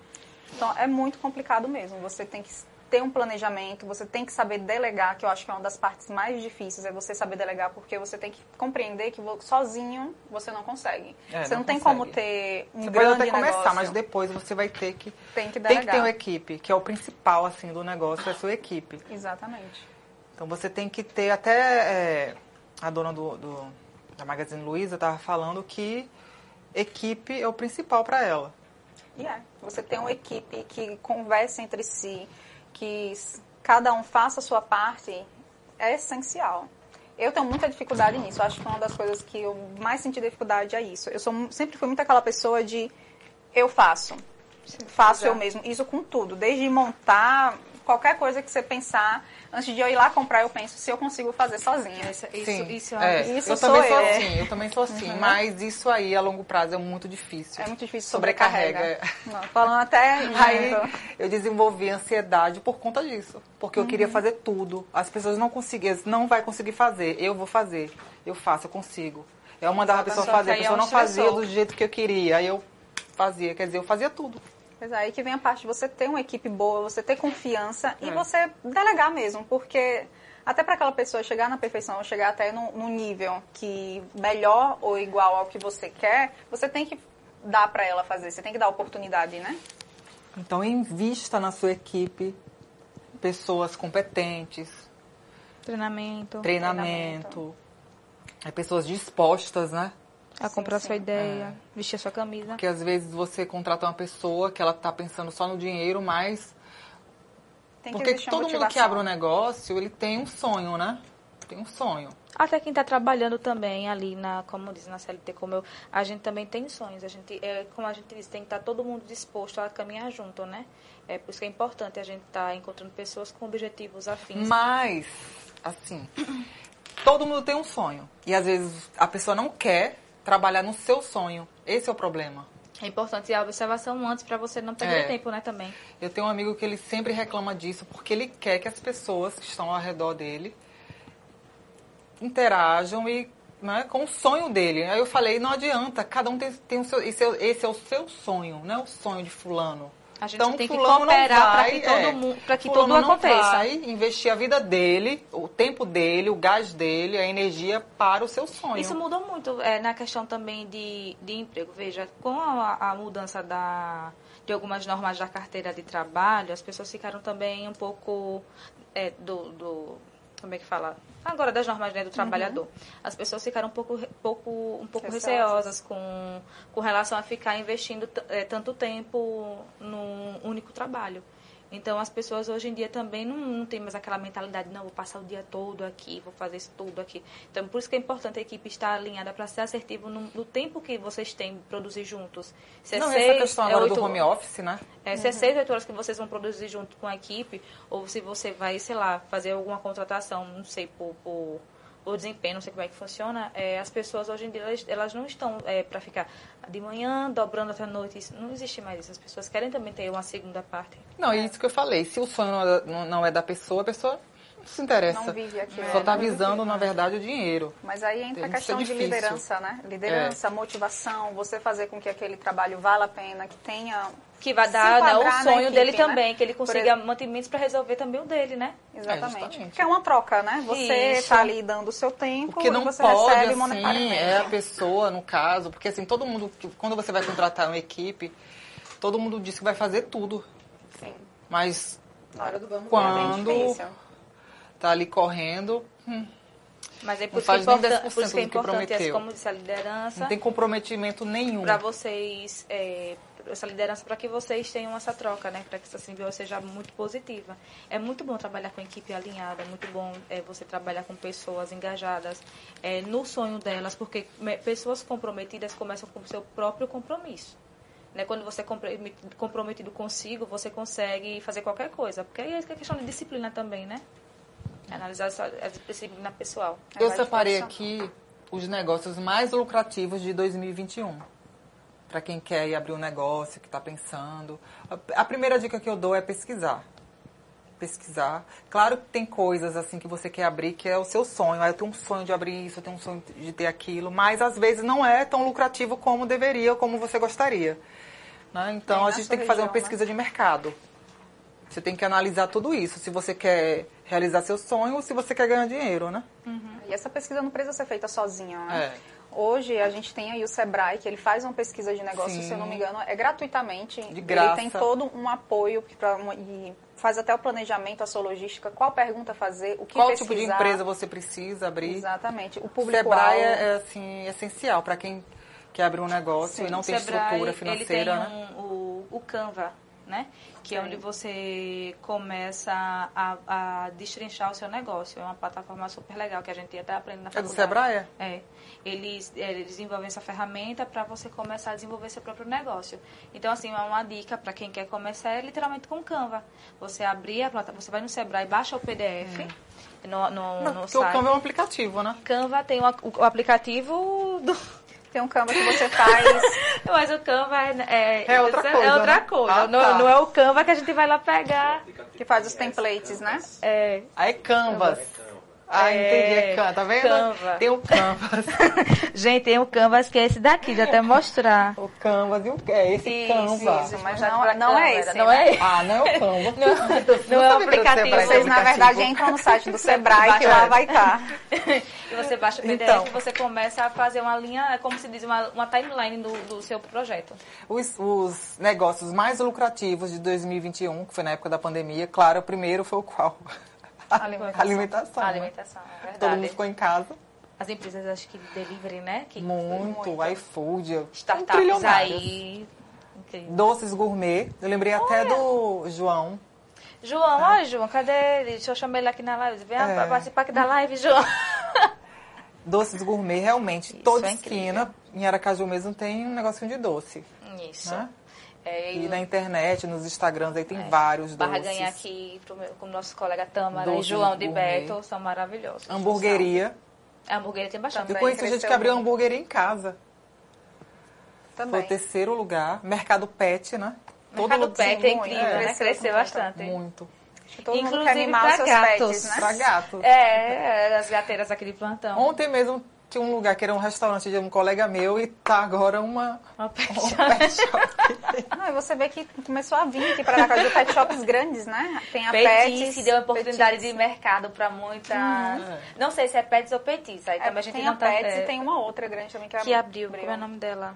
Então é muito complicado mesmo. Você tem que ter um planejamento, você tem que saber delegar, que eu acho que é uma das partes mais difíceis, é você saber delegar, porque você tem que compreender que sozinho você não consegue. É, você não, não tem consegue. como ter um Você pode grande até começar, negócio. mas depois você vai ter que. Tem que Tem que delegar. ter uma equipe, que é o principal assim do negócio, é a sua equipe. Exatamente. Então você tem que ter até é, a dona do, do- da Magazine Luiza estava falando que equipe é o principal para ela. E é. Você tem uma equipe que conversa entre si, que cada um faça a sua parte, é essencial. Eu tenho muita dificuldade nisso. Eu acho que uma das coisas que eu mais senti dificuldade é isso. Eu sou, sempre fui muito aquela pessoa de eu faço. Faço eu mesmo. Isso com tudo. Desde montar qualquer coisa que você pensar. Antes de eu ir lá comprar, eu penso se eu consigo fazer sozinha. Isso, isso, Sim, isso é. isso eu sou também sou eu. assim, eu também sou assim, Uhum. mas isso aí a longo prazo é muito difícil. É muito difícil Sobrecarrega. sobrecarrega. Não, falando até Aí eu desenvolvi ansiedade por conta disso. Porque eu Uhum. queria fazer tudo. As pessoas não conseguiam, não vai conseguir fazer. Eu vou fazer. Eu faço, eu consigo. Eu mandava a pessoa fazer, a é pessoa um não fazia do jeito que eu queria. Aí eu fazia, quer dizer, eu fazia tudo. Pois é, aí que vem a parte de você ter uma equipe boa, você ter confiança e É. você delegar mesmo, porque Até para aquela pessoa chegar na perfeição, chegar até no, no nível que melhor ou igual ao que você quer, você tem que dar para ela fazer, você tem que dar oportunidade, né? Então, invista na sua equipe pessoas competentes, Treinamento. treinamento, é, pessoas dispostas, né? A Sim, comprar sim. sua ideia, vestir a sua camisa. Porque às vezes você contrata uma pessoa que ela tá pensando só no dinheiro, mas Tem que porque todo mundo que abre um negócio, ele tem um sonho, né? Tem um sonho. Até quem está trabalhando também ali na, como diz na CLT, como eu, a gente também tem sonhos. A gente, é, como a gente diz, tem que estar todo mundo disposto a caminhar junto, né? É por isso que é importante a gente estar encontrando pessoas com objetivos afins. Mas, assim, todo mundo tem um sonho. E às vezes a pessoa não quer trabalhar no seu sonho. Esse é o problema. É importante a observação antes para você não perder É. tempo, né, também. Eu tenho um amigo que ele sempre reclama disso porque ele quer que as pessoas que estão ao redor dele interajam e né, com o sonho dele. Aí eu falei, não adianta, cada um tem, tem o seu esse, é, esse é o seu sonho, não é o sonho de fulano. A gente Então, tem que cooperar para que todo é, mundo, para que aconteça. vai investir a vida dele, o tempo dele, o gás dele, a energia para o seu sonho. Isso mudou muito é, na questão também de, de emprego. Veja, com a, a mudança da, de algumas normas da carteira de trabalho, as pessoas ficaram também um pouco é, do, do. Como é que fala? Agora das normas né, do trabalhador. As pessoas ficaram um pouco, pouco, um pouco Receosas. com, com relação a ficar investindo é, tanto tempo num único trabalho. Então, as pessoas hoje em dia também não, não têm mais aquela mentalidade, não, vou passar o dia todo aqui, vou fazer isso tudo aqui. Então, por isso que é importante a equipe estar alinhada para ser assertivo no, no tempo que vocês têm de produzir juntos. Se é não, seis, essa questão é agora oito- do home office, né? é, se é seis, oito horas que vocês vão produzir junto com a equipe, ou se você vai, sei lá, fazer alguma contratação, não sei, por, por, por desempenho, não sei como é que funciona, é, as pessoas hoje em dia, elas, elas não estão é, para ficar de manhã, dobrando até a noite, isso, não existe mais isso. As pessoas querem também ter uma segunda parte. Não, é isso que eu falei. Se o sonho não é da- não- não é da pessoa, a pessoa não se interessa. Não vive aquilo. Só está né? visando, na verdade, o dinheiro. Mas aí entra a questão de. É. liderança, né? Liderança, motivação, você fazer com que aquele trabalho valha a pena, que tenha. Que vai dar né, o sonho equipe, dele né? também, que ele Por consiga mantimentos para resolver também o dele, né? Exatamente. justamente. Porque é uma troca, né? Você Isso. está ali dando o seu tempo Porque não e você pode, recebe assim, é a pessoa, no caso, porque assim, todo mundo, que- quando você vai contratar uma equipe, todo mundo diz que vai fazer tudo. Sim. Mas Na hora do vamos ver. Quando- É tá ali correndo, hum, Mas é por Não isso que é importante, 10% por isso que é que importante essa, prometeu. como disse a liderança, não tem comprometimento nenhum. para vocês, é, essa liderança para que vocês tenham essa troca, né? Para que essa simbiose seja muito positiva. É muito bom trabalhar com equipe alinhada, é muito bom é, você trabalhar com pessoas engajadas é, no sonho delas, porque pessoas comprometidas começam com o seu próprio compromisso. Né? Quando você é comprometido, consigo, você consegue fazer qualquer coisa. Porque aí é questão de disciplina também, né? Analisar a disciplina pessoal. Eu vai separei aqui os negócios mais lucrativos de 2021. Para quem quer ir abrir um negócio, que está pensando. A- primeira dica que eu dou é pesquisar. Pesquisar. Claro que tem coisas assim que você quer abrir que é o seu sonho. Ah, eu tenho um sonho de abrir isso, eu tenho um sonho de ter aquilo. Mas às vezes não é tão lucrativo como deveria ou como você gostaria. né? Então a gente tem que fazer uma né? pesquisa de mercado. Você tem que analisar tudo isso. Se você quer realizar seu sonho ou se você quer ganhar dinheiro, né? E essa pesquisa não precisa ser feita sozinha, né? É. Hoje a gente tem aí o Sebrae, que ele faz uma pesquisa de negócio, Sim. se eu não me engano, é gratuitamente. De graça. Ele tem todo um apoio pra, uma- e faz até o planejamento, a sua logística, qual pergunta fazer, o que Qual pesquisar. tipo de empresa você precisa abrir? Exatamente. O público Sebrae é, é, assim, essencial para quem quer abrir um negócio Sim, e não tem Sebrae, estrutura financeira, ele né? tem um, o, o Canva, né? Que é Sim. onde você começa a, a destrinchar o seu negócio. É uma plataforma super legal que a gente até aprende na É do faculdade. Sebrae? É. Eles, eles desenvolvem essa ferramenta para você começar a desenvolver seu próprio negócio. Então, assim, é uma dica para quem quer começar é literalmente com Canva. Você abrir a plataforma, você vai no Sebrae, baixa o PDF no, no, Não, no porque o site. Canva é um aplicativo, né? Canva tem o, o aplicativo do, Tem um Canva que você faz. mas o Canva é, É outra coisa, É outra né? coisa. Ah, não, tá. não é o Canva que a gente vai lá pegar. que faz os templates, né? É, Aí Canvas. Ah, É, entendi. É Canva, tá vendo? Canva. Tem o Canvas. Gente, tem o Canvas que é esse daqui, já até mostrar. o Canvas e o é esse Isso, Canva. isso, mas não- não é esse, Não né? é esse. Ah, não é o Canva. Não, não é o que aplicativo. Sebrae, Vocês, na verdade, entram no site do Sebrae, que lá vai estar. E você baixa o PDF Então. e você começa a fazer uma linha, é como se diz, uma, uma timeline do, do seu projeto. Os, os negócios mais lucrativos de 2021, que foi na época da pandemia, claro, o primeiro foi o qual? Alimentação. Alimentação. A né? alimentação, é Todo mundo ficou em casa. As empresas, acho que delivery, né? Que Muito. Muito. iFood. startups aí. Incrível. Doces gourmet. Eu lembrei até do João. João, olha, João, cadê ele? Deixa eu chamar ele aqui na live. Vem É. participar aqui da live, João. Doces gourmet, realmente. Isso toda é esquina, em Aracaju mesmo, tem um negocinho de doce. Isso. Né? É, E e na internet, nos Instagrams, aí tem É. vários Barra doces. ganhar aqui pro meu, com o nosso colega Tâmara e Doces João de gourmet. Beto, são maravilhosos. Hamburgueria. A hamburgueria tem bastante. Eu Também conheço gente que abriu muito. hamburgueria em casa. Foi Também. o terceiro lugar. Mercado Pet, né? Mercado lu- Pet é muito, incrível, é. né? Cresceu bastante. Muito. Todo mundo Inclusive quer animar pra os seus gatos. pets, né? Pra gato. É, as gateiras aqui de plantão. Ontem mesmo tinha um lugar que era um restaurante de um colega meu e tá agora uma, Uma pet um shop. pet shop. Não, e você vê que começou a vir aqui para Aracaju pet shops grandes, né? Tem a Petice Pets. deu oportunidade Petice. de mercado pra muita. Uhum. Não sei se é Pets ou Petice. Aí É, também a gente tem não a tá. Pets é, e tem uma outra grande também que, Que abriu. Como é o nome dela?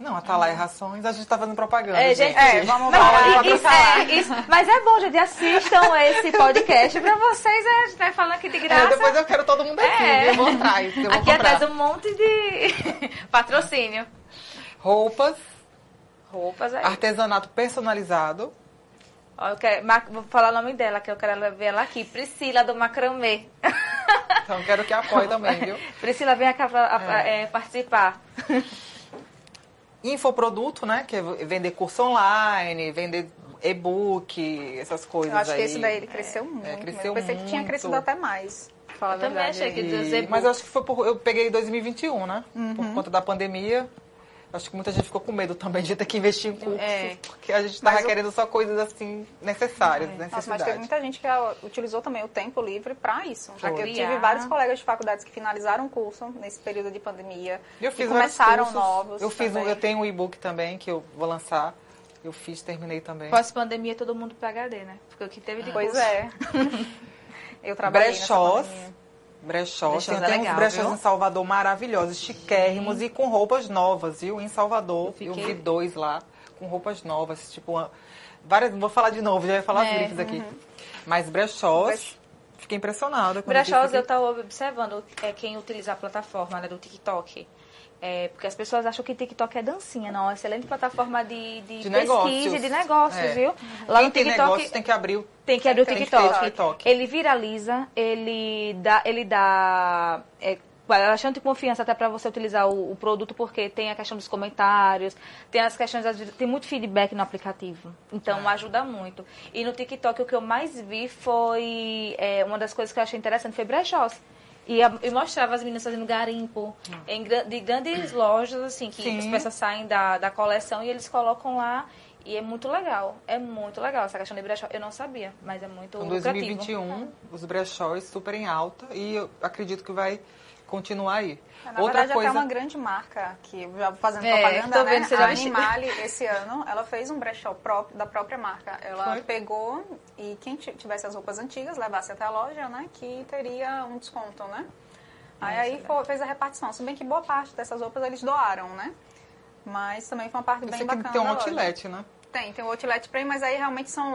Não, a Atalaia Rações, a gente tá fazendo propaganda. É, gente. É, vamos Mas, lá. isso, é, isso- mas é bom, gente, assistam esse podcast pra vocês. A gente tá falando aqui de É, graça. depois eu quero todo mundo aqui, É. eu vou atrás. Eu vou aqui comprar. atrás um monte de patrocínio. Roupas, Roupas aí. artesanato personalizado. Ó, quero, vou falar o nome dela, que eu quero ver ela aqui. Priscila do Macramê. Então quero que apoie também, viu? Priscila, vem cá pra, a- é, participar. Infoproduto, né? Que é vender curso online, vender e-book, essas coisas Eu acho aí. que esse daí ele cresceu muito. é, cresceu eu pensei que tinha muito. crescido até mais. Eu também verdade. achei que- E- Mas eu acho que foi por. Eu peguei 2021, né? Uhum. Por conta da pandemia. Acho que muita gente ficou com medo também de ter que investir em cursos. É. Porque a gente tava Mas o- querendo só coisas assim necessárias, Nossa, mas necessidade. teve muita gente que ah, utilizou também o tempo livre para isso. Foi. Eu tive vários colegas de faculdades que finalizaram o curso nesse período de pandemia. Eu fiz começaram cursos. novos. Eu fiz um, eu tenho um e-book também que eu vou lançar. Eu fiz, terminei também. Pós-pandemia, todo mundo PHD, né? Porque o que teve de Pois curso. é. eu trabalhei nessa Brechós. pandemia. Brechós. Brechós Tem, é tem uns legal, brechós viu? em Salvador maravilhosos, chiquérrimos e com roupas novas, viu? Em Salvador, Eu eu, fiquei- vi dois lá com roupas novas, tipo, uma- várias, vou falar de novo, já ia falar É, as grifes aqui. Mas brechós, Brech- fiquei impressionada. Brechós, eu estava observando é, quem utiliza a plataforma né, do TikTok. É, porque as pessoas acham que TikTok é dancinha. Não, é uma excelente plataforma de, de, De pesquisa negócios. e de negócios, É. viu? Lá Quem no tem TikTok negócio tem que abrir o... tem que abrir o tem TikTok. TikTok. Ele viraliza, ele dá, ele dá é, bastante confiança até para você utilizar o, o produto, porque tem a questão dos comentários, tem as questões, tem muito feedback no aplicativo. Então É. ajuda muito. E no TikTok o que eu mais vi foi é, uma das coisas que eu achei interessante foi brechós. E, a- e mostrava as meninas fazendo garimpo em, gra- de grandes lojas, assim, que Sim. as peças saem da, da coleção e eles colocam lá. E é muito legal. É muito legal essa questão de brechó. Eu não sabia, mas é muito Em lucrativo. 2021, os brechós super em alta e eu acredito que vai continuar aí. É, Na Outra verdade, coisa... até uma grande marca, que já fazendo É, propaganda, né? vendo, a. Animale, esse ano, ela fez um brechó próprio, da própria marca. Ela Foi? pegou e quem ti- tivesse as roupas antigas, levasse até a loja, né? Que teria um desconto, né? Aí, aí fo- fez a repartição. Se bem que boa parte dessas roupas eles doaram, né? Mas também foi uma parte Eu bem bacana tem um outlet, né? Tem, tem o Outlet Play, mas aí realmente são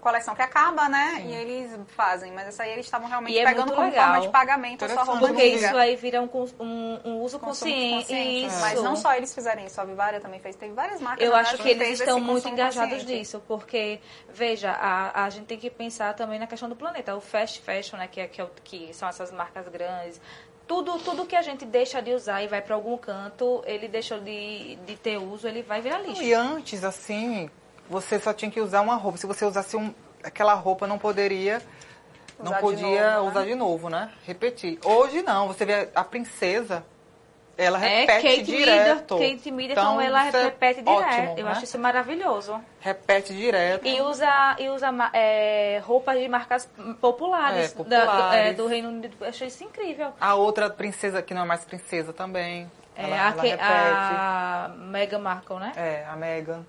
coleção que acaba, né? E eles fazem. Mas essa aí eles estavam realmente E é pegando muito como legal. forma de pagamento a sua roupa Porque antiga. isso aí vira um, um, um uso consciente. consciente. Isso. Mas não só eles fizeram isso, a Vivária também fez. Teve várias marcas. Eu na acho que eles estão muito engajados consciente. nisso, porque, veja, a, a gente tem que pensar também na questão do planeta. O fast fashion, né, que, é, que, é que são essas marcas grandes, tudo, tudo que a gente deixa de usar e vai para algum canto, ele deixou de, de ter uso, ele vai virar lixo. E antes, assim, você só tinha que usar uma roupa. Se você usasse um, aquela roupa, não poderia, não Usar de podia novo, né? usar de novo, né? Repetir. Hoje não, você vê a princesa, ela É repete Kate direto. Kate Media, então, ela é repete direto. ótimo, Eu né? acho isso maravilhoso. Repete direto. E usa, e usa é, roupas de marcas populares, É, da- do, populares. é, do Reino Unido. Eu achei isso incrível. A outra princesa, que não é mais princesa também. É, ela, a, ela a Meghan Markle, né? É, a Megan.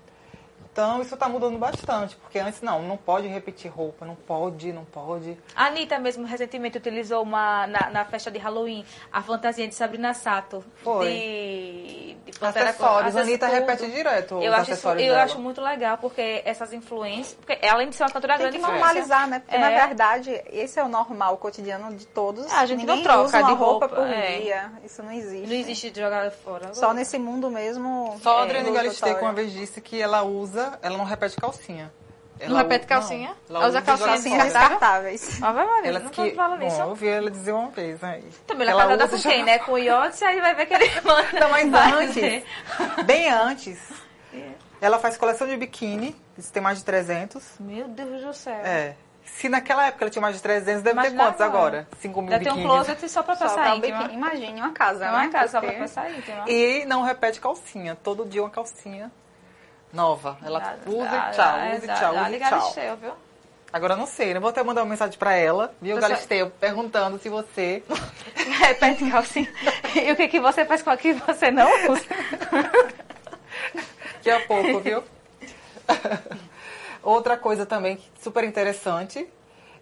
Então isso tá mudando bastante, porque antes não, não pode repetir roupa, não pode, não pode. A Anitta mesmo recentemente utilizou uma, na, na festa de Halloween a fantasia de Sabrina Sato. Foi. De, de Pantera Acessórios, a Anitta tudo. repete direto os Eu acho, isso, acessórios eu dela. acho muito legal, porque essas influências. Porque além de ser uma cantora Tem grande, que influência. normalizar, né? Porque, É. na verdade, esse é o normal, o cotidiano de todos. A gente não Ninguém troca usa uma de roupa, roupa, por é. dia. Isso não existe. Não existe de jogar fora. Só nesse mundo mesmo. Só a é, Adriane do Galisteu uma vez disse que ela usa, ela não repete calcinha. Não Ela repete u- calcinha? Não, Ela usa e calcinha descartáveis. Ah, vai, Maria, Elas nunca que, fala bom, eu ouvi ela dizer uma vez, né? Também Que na casa ela da usa com quem, né? Com o Iotes, aí vai ver que ele manda. Não, mas antes, bem antes, ela faz coleção de biquíni, isso tem mais de 300. Meu Deus do céu. É. Se naquela época ela tinha mais de 300, deve Imagina ter quantos agora. agora? 5 mil Deve ter um biquínis. closet só pra Só passar íntima. biquíni. Imagine uma casa, É né? uma casa só pra Porque- passar íntima. E não repete calcinha. Todo dia uma calcinha nova. Ela Dá- usa dá- e tchau, dá- usa e dá- tchau, usa e tchau. Galisteu, viu? Agora não sei, né? Vou até mandar uma mensagem pra ela, viu, Pessoal- Galisteu? Perguntando se você... Repete calcinha. E o que, que você faz com a que você não usa? Daqui a pouco, viu? Outra coisa também super interessante,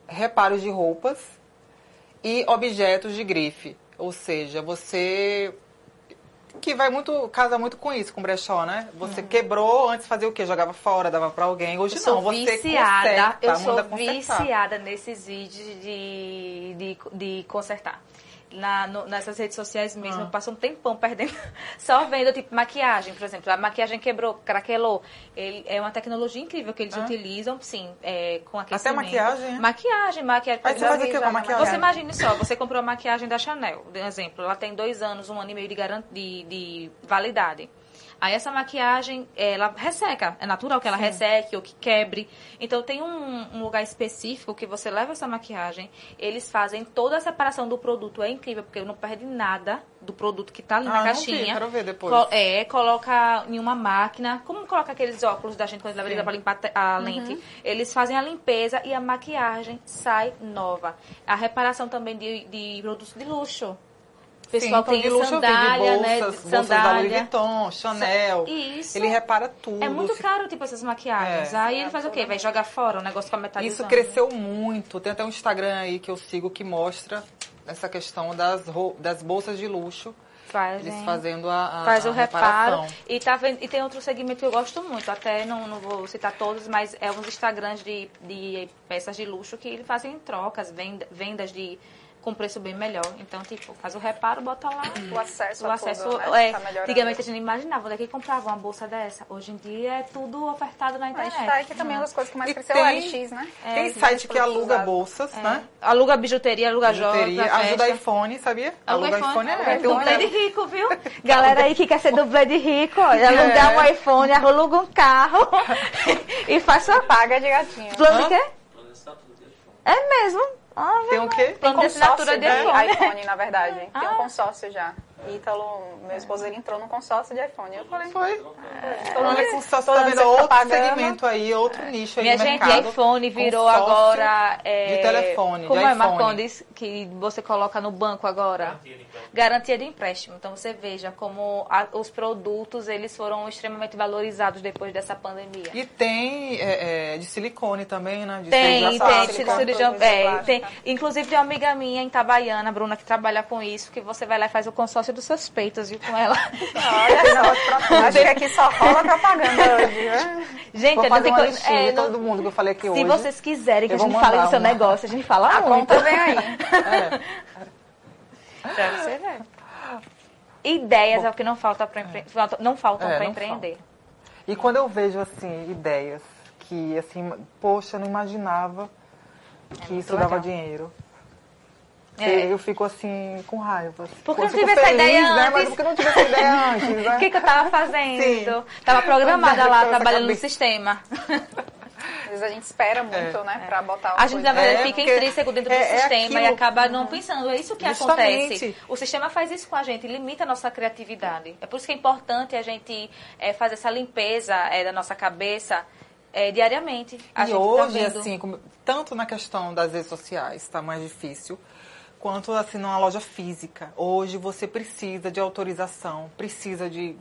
reparos de roupas e objetos de grife. Ou seja, você que vai muito, casa muito com isso, com brechó, né? Você quebrou, antes fazia o quê? Jogava fora, dava pra alguém. Hoje Eu não, você viciada, conserta, eu sou viciada nesses vídeos de, de, de consertar. Na, no- nessas redes sociais mesmo, Ah. eu passo um tempão perdendo, só vendo, tipo, maquiagem, por exemplo. A maquiagem quebrou, craquelou. Ele, é uma tecnologia incrível que eles Ah. utilizam, sim, é, com aquecimento. maquiagem, é? Maquiagem, maquiagem. Aí você faz o vi, quê com a maquiagem? Você imagine só, você comprou a maquiagem da Chanel, por exemplo, ela tem dois anos, um ano e meio de, garan- de, de validade. Aí essa maquiagem, ela resseca. É natural que ela resseque ou que quebre. Então tem um, um lugar específico que você leva essa maquiagem, eles fazem toda a separação do produto. É incrível, porque não perde nada do produto que tá ali Ah, na não vi, caixinha. quero ver depois. Co- é, coloca em uma máquina. Como coloca aqueles óculos da gente quando leva Sim. pra limpar a lente? Eles fazem a limpeza e a maquiagem sai nova. A reparação também de, de produtos de luxo. Pessoal Sim, tem sandália, bolsas, né? bolsas da Louis. Vuitton, Chanel. Isso. Ele repara tudo. É muito caro, tipo, essas maquiagens. É. Aí ele faz o quê? Vai jogar fora o negócio com a metade Isso usando. cresceu muito. Tem até um Instagram aí que eu sigo que mostra essa questão das, das bolsas de luxo. Fazem. Eles fazendo a, a Faz a o reparo. reparação. E, tá vendo, e tem outro segmento que eu gosto muito, até não, não vou citar todos, mas é uns Instagrams de, de peças de luxo que eles fazem trocas, venda, vendas de com preço bem melhor. Então, tipo, faz o reparo, bota lá. O acesso O a acesso, tudo, né? é, Tá antigamente a gente não imaginava onde é que comprava uma bolsa dessa. Hoje em dia é tudo ofertado na internet. gente tá aqui também uma das coisas que mais cresceu tem- é o LX, né? Tem É, site que aluga bolsas, né? Aluga bijuteria, aluga joias, Ajuda iPhone, sabia? Aluga iPhone, é. é, Tem um dublê de rico, viu? Galera aí que quer ser dublê de rico, olha, alugar um iPhone, aluga um carro e faz sua Paga de gatinho. plano de quê? É mesmo? Ah, Tem o quê? Plano de assinatura de Consórcio iPhone. iPhone, na verdade. Tem Ah. um consórcio já. Ítalo, meu esposo, ele entrou num consórcio de iPhone. Eu falei, Foi. todo Olha só todo tá mundo vendo outro pagando. segmento aí, outro nicho aí Minha no gente, mercado. iPhone virou Consórcio agora. é, de telefone, Como de é, iPhone. Marcondes, que você coloca no banco agora? Garantia de empréstimo. Então você veja como a- os produtos eles foram extremamente valorizados depois dessa pandemia. E tem é, é, de silicone também, né? De Tem, tem, plástica. silicone. cirurgião, Coisa é, plástica. tem. Inclusive tem uma amiga minha em Itabaiana, Bruna, que trabalha com isso, que você vai lá e faz o consórcio dos seus peitos, viu, com ela. Olha acho que aqui só rola propaganda hoje, né? Gente, Vou não fazer uma listinha é, de todo mundo que eu falei aqui se hoje. vocês quiserem que a gente fale do seu uma. negócio, a gente fala A muito. conta vem aí. É. Pra você ver. Ideias é o que não falta para empre... falta- não faltam É, para empreender. E quando eu vejo, assim, ideias que, assim, poxa, eu não imaginava que isso legal. dava dinheiro. É. Eu fico, assim, com raiva. Porque eu não tive essa feliz, ideia né? antes. Mas porque não tive essa ideia antes, né? O que, que eu tava fazendo? Sim. Tava programada lá, essa trabalhando no sistema. vezes a gente espera muito, É. né, pra botar A gente, na verdade, É, fica porque intrínseco dentro do é- é sistema e acaba não pensando. É isso que Justamente. acontece. O sistema faz isso com a gente, limita a nossa criatividade. É por isso que é importante a gente é, fazer essa limpeza é, da nossa cabeça é, diariamente. A e gente tá hoje, vendo- assim, como- tanto na questão das redes sociais, está mais difícil, quanto assim numa loja física. Hoje você precisa de autorização, precisa de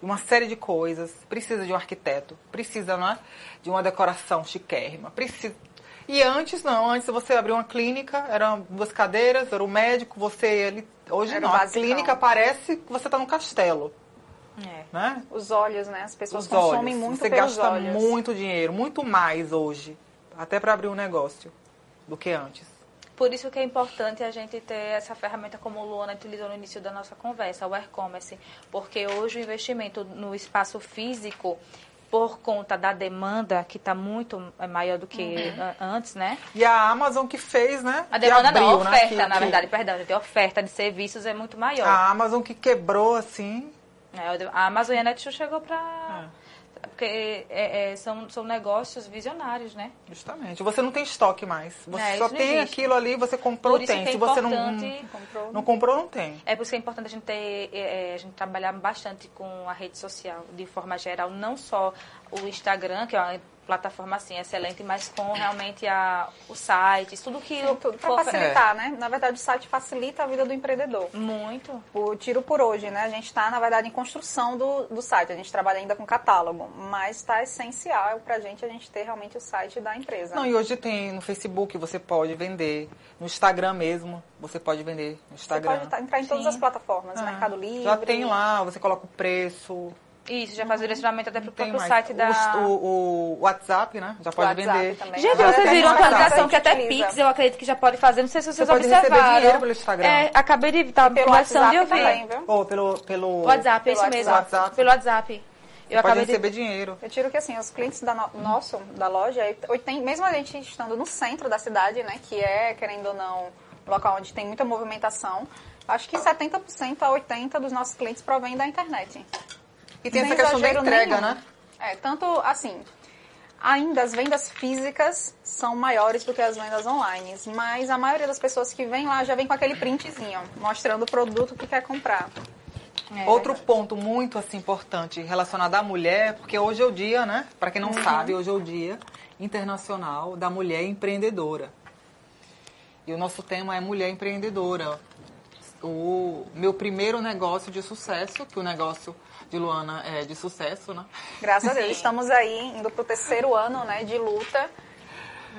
uma série de coisas, precisa de um arquiteto, precisa né, de uma decoração chiquérrima, precisa. E antes não, antes você abrir uma clínica, eram duas cadeiras, era o médico, você ele hoje Era não, a clínica parece que você está num castelo, É. né? Os olhos, né? As pessoas Os consomem olhos. muito Você pelos gasta olhos. muito dinheiro, muito mais hoje, até para abrir um negócio, do que antes. Por isso que é importante a gente ter essa ferramenta como o Luana utilizou no início da nossa conversa, o e-commerce, porque hoje o investimento no espaço físico, por conta da demanda, que está muito é, maior do que a- antes, né? E a Amazon que fez, né? A demanda não, a abriu, né, oferta, que- na que- verdade, perdão, gente, a oferta de serviços é muito maior. A Amazon que quebrou, assim. É, a Amazon e a Netshoes chegou É. Porque é, é, são, são negócios visionários, né? Justamente. Você não tem estoque mais. Você É, só tem existe. aquilo ali, você comprou, tem. é Se você não. Comprou. não comprou, não tem. É por isso que é importante a gente ter, é, é, a gente trabalhar bastante com a rede social, de forma geral, não só o Instagram, que é uma plataforma assim excelente, mas com realmente a, os sites, tudo que para facilitar, né? Na verdade, o site facilita a vida do empreendedor. muito. O tiro por hoje, né? A gente está, na verdade, em construção do, do site. A gente trabalha ainda com catálogo, mas está essencial para a gente a gente ter realmente o site da empresa. Não, e hoje tem no Facebook, você pode vender. No Instagram mesmo, você pode vender no Você Instagram. pode tá- entrar em todas Sim. as plataformas, Ah, Mercado Livre. Já tem lá, você coloca o preço. Isso, já faz o direcionamento até para o Tem próprio mais. site da... O, o- o WhatsApp, né? Já pode WhatsApp vender. também. Gente, Agora vocês viram a um WhatsApp atualização que até utiliza. Pix eu acredito que já pode fazer. Não sei se vocês Você pode observaram. receber dinheiro pelo Instagram. É, acabei de estar Pelo conversando e eu WhatsApp vi. também, viu? Ou pelo, pelo WhatsApp, Pelo isso mesmo. WhatsApp. Pelo WhatsApp. Eu pode acabei de... receber dinheiro. Eu tiro que assim, os clientes da no- nosso, da loja, tem- mesmo a gente estando no centro da cidade, né, que é, querendo ou não, um local onde tem muita movimentação, acho que 70% a 80% dos nossos clientes provém da internet. E tem essa questão da entrega, nenhum. né? É, tanto assim, ainda as vendas físicas são maiores do que as vendas online, mas a maioria das pessoas que vem lá já vem com aquele printzinho, mostrando o produto que quer comprar. É, Outro ponto muito assim importante relacionado à mulher, porque hoje é o dia, né? Para quem não sabe, hoje é o dia internacional da mulher empreendedora. E o nosso tema é mulher empreendedora. O meu primeiro negócio de sucesso, que o negócio de Luana é de sucesso, né? Graças a Deus, estamos aí indo pro terceiro ano, né, de luta.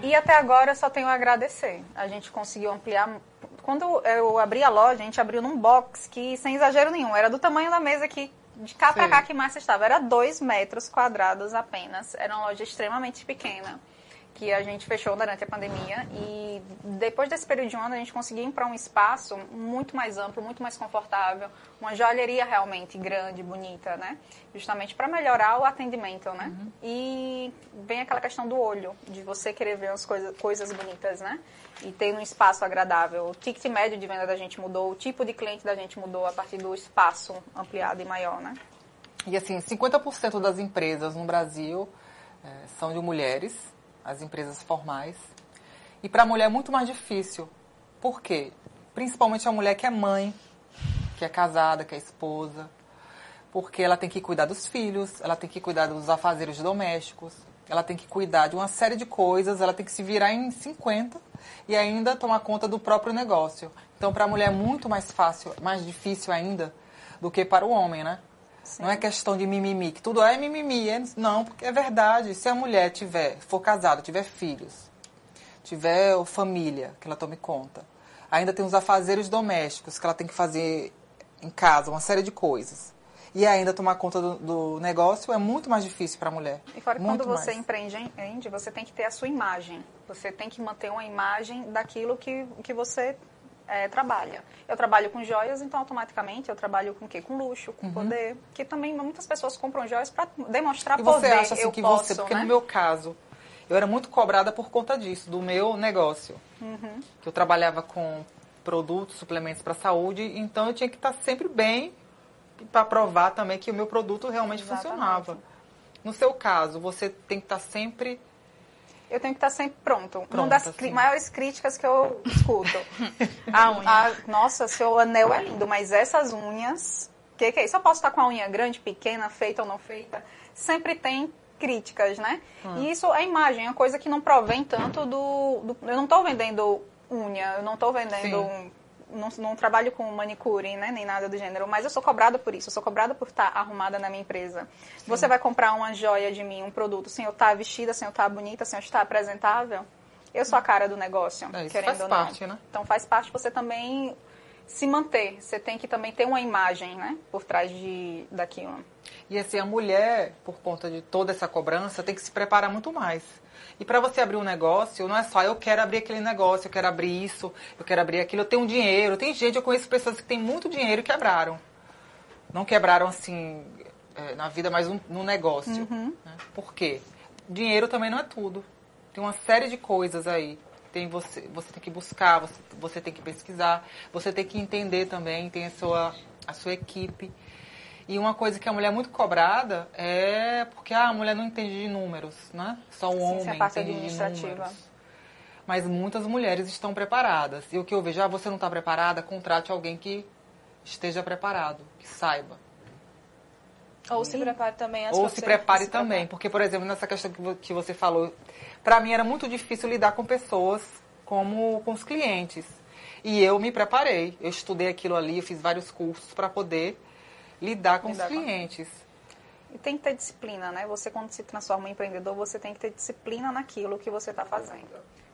E até agora eu só tenho a agradecer. A gente conseguiu ampliar. Quando eu abri a loja, a gente abriu num box que, sem exagero nenhum, era do tamanho da mesa aqui, de cá Sim. cá que Márcia estava. Era dois metros quadrados apenas. Era uma loja extremamente pequena. Que a gente fechou durante a pandemia. E depois desse período de um ano, a gente conseguiu ir para um espaço muito mais amplo, muito mais confortável. Uma joalheria realmente grande, bonita, né? Justamente para melhorar o atendimento, né? E vem aquela questão do olho, de você querer ver as coisas, coisas bonitas, né? E ter um espaço agradável. O ticket médio de venda da gente mudou, o tipo de cliente da gente mudou a partir do espaço ampliado e maior, né? E assim, 50% das empresas no Brasil eh, são de mulheres, as empresas formais. E para a mulher é muito mais difícil. Por quê? Principalmente a mulher que é mãe, que é casada, que é esposa. Porque ela tem que cuidar dos filhos, ela tem que cuidar dos afazeres domésticos, ela tem que cuidar de uma série de coisas, ela tem que se virar em 50 e ainda tomar conta do próprio negócio. Então, para a mulher é muito mais fácil, mais difícil ainda do que para o homem, né? Não é questão de mimimi, que tudo é mimimi. é- Não, porque é verdade. Se a mulher tiver, for casada, tiver filhos, tiver família, que ela tome conta, ainda tem os afazeres domésticos que ela tem que fazer em casa, uma série de coisas. E ainda tomar conta do, do negócio é muito mais difícil para a mulher. E fora muito quando você mais. empreende, empreende, você tem que ter a sua imagem. Você tem que manter uma imagem daquilo que, que você eh, trabalha. Eu trabalho com joias, então automaticamente eu trabalho com o quê? Com luxo, com poder. Que também muitas pessoas compram joias para demonstrar Uhum. E você poder. acha assim eu que posso, você, porque né? no meu caso, eu era muito cobrada por conta disso, do meu negócio. Uhum. Que eu trabalhava com produtos, suplementos para saúde, então eu tinha que estar sempre bem para provar também que o meu produto realmente Exatamente. funcionava. No seu caso, você tem que estar sempre eu tenho que estar sempre pronto. Uma das cri- sim. maiores críticas que eu escuto. A unha. Ah, nossa, seu anel é lindo, mas essas unhas. O que, que é isso? Eu posso estar com a unha grande, pequena, feita ou não feita? Sempre tem críticas, né? Hum. E isso é imagem, é uma coisa que não provém tanto do. do- eu não estou vendendo unha, eu não estou vendendo. Sim. Não, não trabalho com manicure, né? Nem nada do gênero, mas eu sou cobrada por isso, eu sou cobrada por estar arrumada na minha empresa. Você vai comprar uma joia de mim, um produto, sem eu estar vestida, sem eu estar bonita, sem eu estar apresentável. Eu sou a cara do negócio, É, isso querendo faz ou não. parte, né? Então faz parte você também se manter. Você tem que também ter uma imagem, né? Por trás de, daquilo. E assim, a mulher, por conta de toda essa cobrança, tem que se preparar muito mais. E para você abrir um negócio, não é só eu quero abrir aquele negócio, eu quero abrir isso, eu quero abrir aquilo, eu tenho dinheiro. Tem gente, eu conheço pessoas que têm muito dinheiro e quebraram. Não quebraram assim é, na vida, mas um- no negócio. né? Por quê? Dinheiro também não é tudo. Tem uma série de coisas aí. Tem você, você tem que buscar, você, você tem que pesquisar, você tem que entender também, tem a sua, a sua equipe. E uma coisa que a mulher é muito cobrada é porque ah, a mulher não entende de números, né? Só o Sim, homem sim, a parte entende de administrativa. números. Mas muitas mulheres estão preparadas. E o que eu vejo, ah, você não está preparada, contrate alguém que esteja preparado, que saiba. Ou se prepare também antes Ou se prepare se também. Porque, por exemplo, nessa questão que você falou, para mim era muito difícil lidar com pessoas como com os clientes. E eu me preparei. Eu estudei aquilo ali, eu fiz vários cursos para poder lidar com Lidar os com- clientes. E tem que ter disciplina, né? Você, quando se transforma em empreendedor, você tem que ter disciplina naquilo que você está fazendo.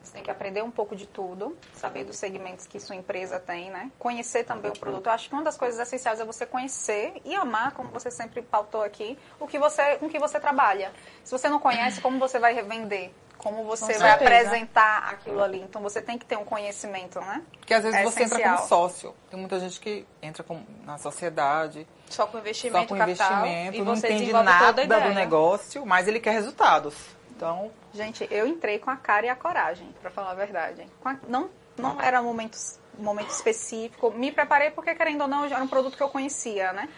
Você tem que aprender um pouco de tudo, saber dos segmentos que sua empresa tem, né? Conhecer também o produto. Eu acho que uma das coisas essenciais é você conhecer e amar, como você sempre pautou aqui, o que você, com que você trabalha. Se você não conhece, como você vai revender? Como você Com vai apresentar aquilo ali? Então você tem que ter um conhecimento, né? Porque às vezes É você entra essencial. como sócio. Tem muita gente que entra com- na sociedade, Só com investimento, só com capital, investimento, e não você entende nada do negócio, mas ele quer resultados. Então, Gente, eu entrei com a cara e a coragem, pra falar a verdade. A- não, não era um momento, momento específico. Me preparei porque, querendo ou não, era um produto que eu conhecia, né?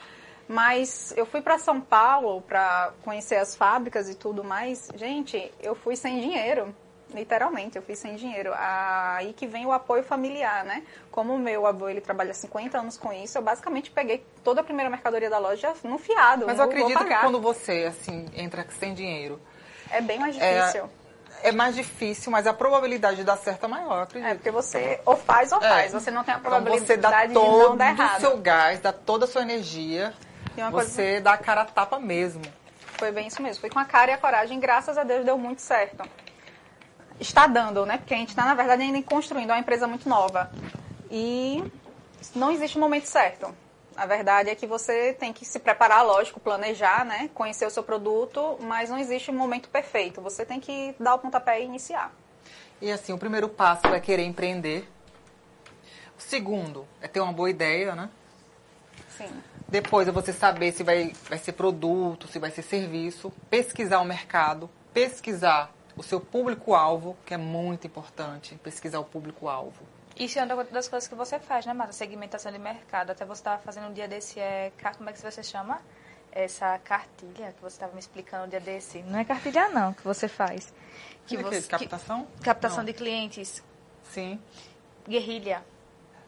Mas eu fui para São Paulo para conhecer as fábricas e tudo mais. Gente, eu fui sem dinheiro. Literalmente, eu fui sem dinheiro. Aí que vem o apoio familiar, né? Como o meu avô, ele trabalha 50 anos com isso, eu basicamente peguei toda a primeira mercadoria da loja no fiado. mas eu não vou acredito que quando você assim entra sem dinheiro, É bem mais É, difícil. é mais difícil, mas a probabilidade de dar certo é maior, acredito. É, porque você ou faz ou É. faz. Você não tem a Então você probabilidade dá de todo não dar o errado. seu gás, dá toda a sua energia, E uma coisa- você dá a cara a tapa mesmo. Foi bem isso mesmo. Foi com a cara e a coragem. Graças a Deus deu muito certo. Está dando, né? Porque a gente está, na verdade, ainda construindo. É uma empresa muito nova. E não existe um momento certo. A verdade é que você tem que se preparar, lógico, planejar, né? Conhecer o seu produto, mas não existe um momento perfeito. Você tem que dar o pontapé e iniciar. E assim, o primeiro passo é querer empreender. O segundo é ter uma boa ideia, né? Sim. Depois é você saber se vai, vai ser produto, se vai ser serviço, pesquisar o mercado, pesquisar o seu público-alvo, que é muito importante, pesquisar o público-alvo. Isso é uma das coisas que você faz, né, Marta? Segmentação de mercado. Até você estava fazendo um dia desse, é, como é que você chama? Essa cartilha que você estava me explicando um dia desse. Não é cartilha, não, que você faz. Que Que você, você, captação? que- captação Não. de clientes, Sim. guerrilha.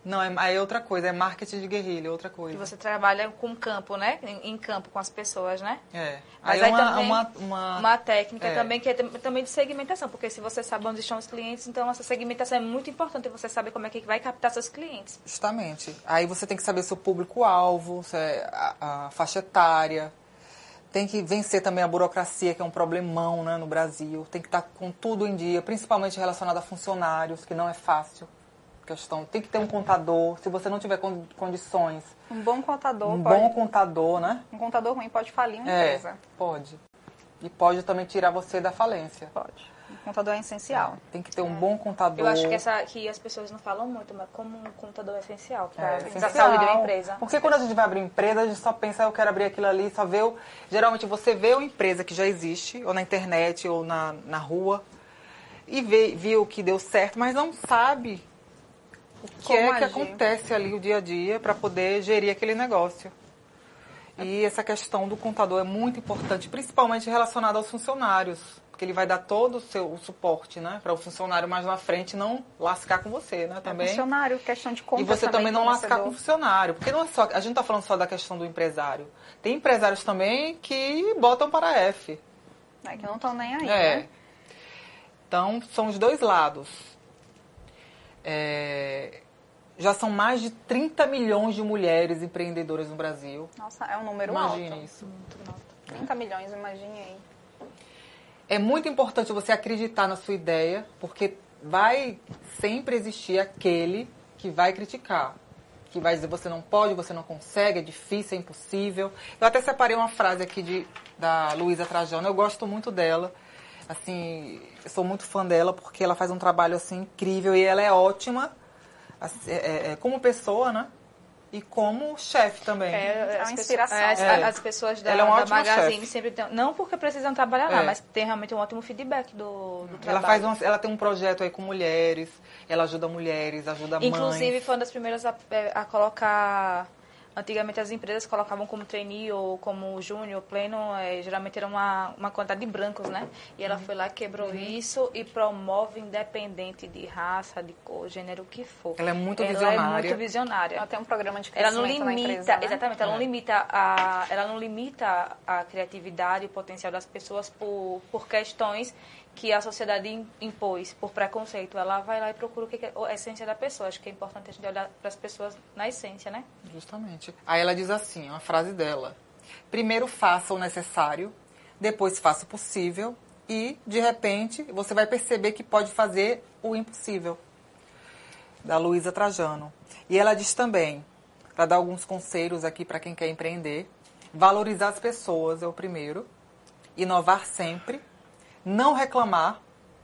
Não, é, aí é outra coisa, é marketing de guerrilha, é outra Que coisa. você trabalha com campo, né? Em, em campo com as pessoas, né? É. Mas aí, aí é uma, também uma, uma- Uma técnica é. também que é tam- também de segmentação, porque se você sabe onde estão os clientes, então essa segmentação é muito importante você saber como é que vai captar seus clientes. Justamente. Aí você tem que saber seu público-alvo, se é a, a faixa etária. Tem que vencer também a burocracia, que é um problemão né, no Brasil. Tem que estar com tudo em dia, principalmente relacionado a funcionários, que não é fácil. Questão. Tem que ter um contador. Se você não tiver con- condições, Um bom contador um pode... bom contador, né? Um contador ruim pode falir uma É, empresa. pode. E pode também tirar você da falência. Pode. Um contador é essencial. Tem que ter um bom contador. Eu acho que essa que as pessoas não falam muito, mas como um computador é essencial para É, a essencial. saúde de uma empresa. Porque quando a gente vai abrir empresa, a gente só pensa, eu quero abrir aquilo ali, só vê o... Geralmente você vê uma empresa que já existe, ou na internet, ou na, na rua, e vê, viu que deu certo, mas não sabe o que Como é que agir. acontece ali o dia a dia para poder gerir aquele negócio. E essa questão do contador é muito importante, principalmente relacionada aos funcionários. porque ele vai dar todo o seu o suporte, né? Para o funcionário mais na frente não lascar com você, né? Também. É funcionário, questão de compra E você também não lascar com o funcionário. Porque não é só, a gente não está falando só da questão do empresário. Tem empresários também que botam para F. É, que não estão nem aí, É. né? Então, são os dois lados. É, já são mais de 30 milhões de mulheres empreendedoras no Brasil. Nossa, é um número Imagine alto. isso. 30 milhões, imagine aí. É muito importante você acreditar na sua ideia, porque vai sempre existir aquele que vai criticar. Que vai dizer você não pode, você não consegue, é difícil, é impossível. Eu até separei uma frase aqui de, da Luísa Trajano, eu gosto muito dela. Assim, eu sou muito fã dela porque ela faz um trabalho assim incrível e ela é ótima assim, é- é- como pessoa, né? E como chefe também. É, É as uma inspiração. é, as, É. as pessoas da, Ela é uma da Magazine chefe. sempre tem. Não porque precisam trabalhar lá, É. mas tem realmente um ótimo feedback do, do Ela, trabalho. faz um- ela tem um projeto aí com mulheres, ela ajuda mulheres, ajuda mães. Inclusive, foi uma das primeiras a, é, a colocar. Antigamente as empresas colocavam como trainee ou como júnior, pleno, é, geralmente era uma, uma quantidade de brancos, né? E ela foi lá, quebrou isso e promove independente de raça, de cor, gênero, o que for. Ela é muito Ela é visionária. muito visionária. Ela tem um programa de Ela crescimento não na limita, empresa, né? exatamente, ela não É. limita a, ela não limita a criatividade e o potencial das pessoas por, por questões que a sociedade im- impôs, por preconceito. Ela vai lá e procura o que é a essência da pessoa. Acho que é importante a gente olhar para as pessoas na essência, né? Justamente. Aí ela diz assim, uma frase dela. Primeiro faça o necessário, depois faça o possível e, de repente, você vai perceber que pode fazer o impossível. Da Luísa Trajano. E ela diz também, para dar alguns conselhos aqui para quem quer empreender, valorizar as pessoas é o primeiro, inovar sempre, não reclamar,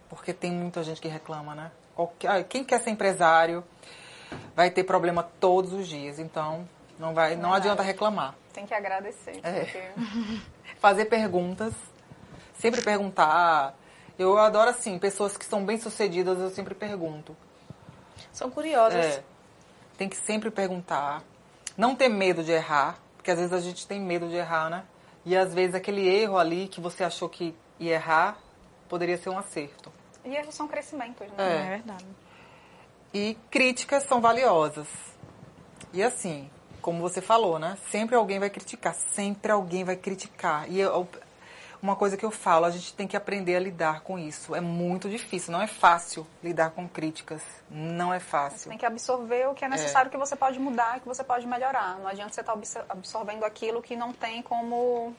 porque tem muita gente que reclama, né? Qualquer- ah, Quem quer ser empresário vai ter problema todos os dias, então não vai, não adianta reclamar. Tem que agradecer. É. porque- Fazer perguntas, sempre perguntar. Eu adoro assim, pessoas que são bem-sucedidas, eu sempre pergunto. São curiosas. É, tem que sempre perguntar. Não ter medo de errar, porque às vezes a gente tem medo de errar, né? E às vezes aquele erro ali que você achou que ia errar, poderia ser um acerto. E erros são crescimentos, né? É. É verdade. E críticas são valiosas. E assim, como você falou, né? Sempre alguém vai criticar, sempre alguém vai criticar. E eu- uma coisa que eu falo, a gente tem que aprender a lidar com isso. É muito difícil, não é fácil lidar com críticas. Não é Você fácil. tem que absorver o que é necessário que você pode mudar, que você pode melhorar. Não adianta você estar absor- absorvendo aquilo que não tem como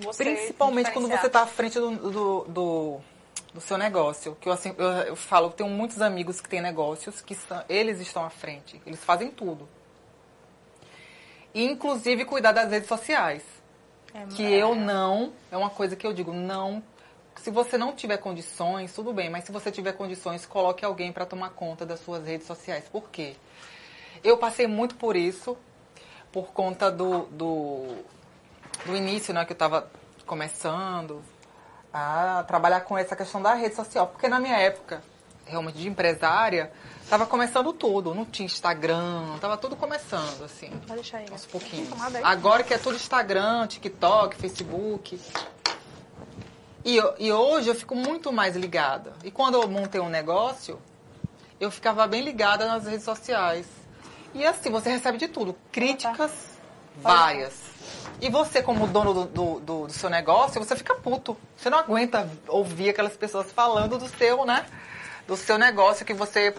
você Principalmente quando você está à frente do, do, do, do seu negócio. Que eu, assim, eu, eu falo, eu tenho muitos amigos que têm negócios que são, eles estão à frente. Eles fazem tudo. E, inclusive, cuidar das redes sociais. É, Que eu não, é uma coisa que eu digo, não. Se você não tiver condições, tudo bem, mas se você tiver condições, coloque alguém para tomar conta das suas redes sociais. Por quê? Eu passei muito por isso, por conta do, do, do início, né, que eu estava começando a trabalhar com essa questão da rede social. Porque na minha época, realmente de empresária, estava começando tudo. Não tinha Instagram, estava tudo começando, assim Pode deixar aí. aos pouquinhos. Agora que é tudo Instagram, TikTok, Facebook. E, e hoje eu fico muito mais ligada. E quando eu montei um negócio, eu ficava bem ligada nas redes sociais. E assim, você recebe de tudo. Críticas várias. E você, como dono do, do, do- do seu negócio, você fica puto. Você não aguenta ouvir aquelas pessoas falando do seu, né? Do seu negócio que você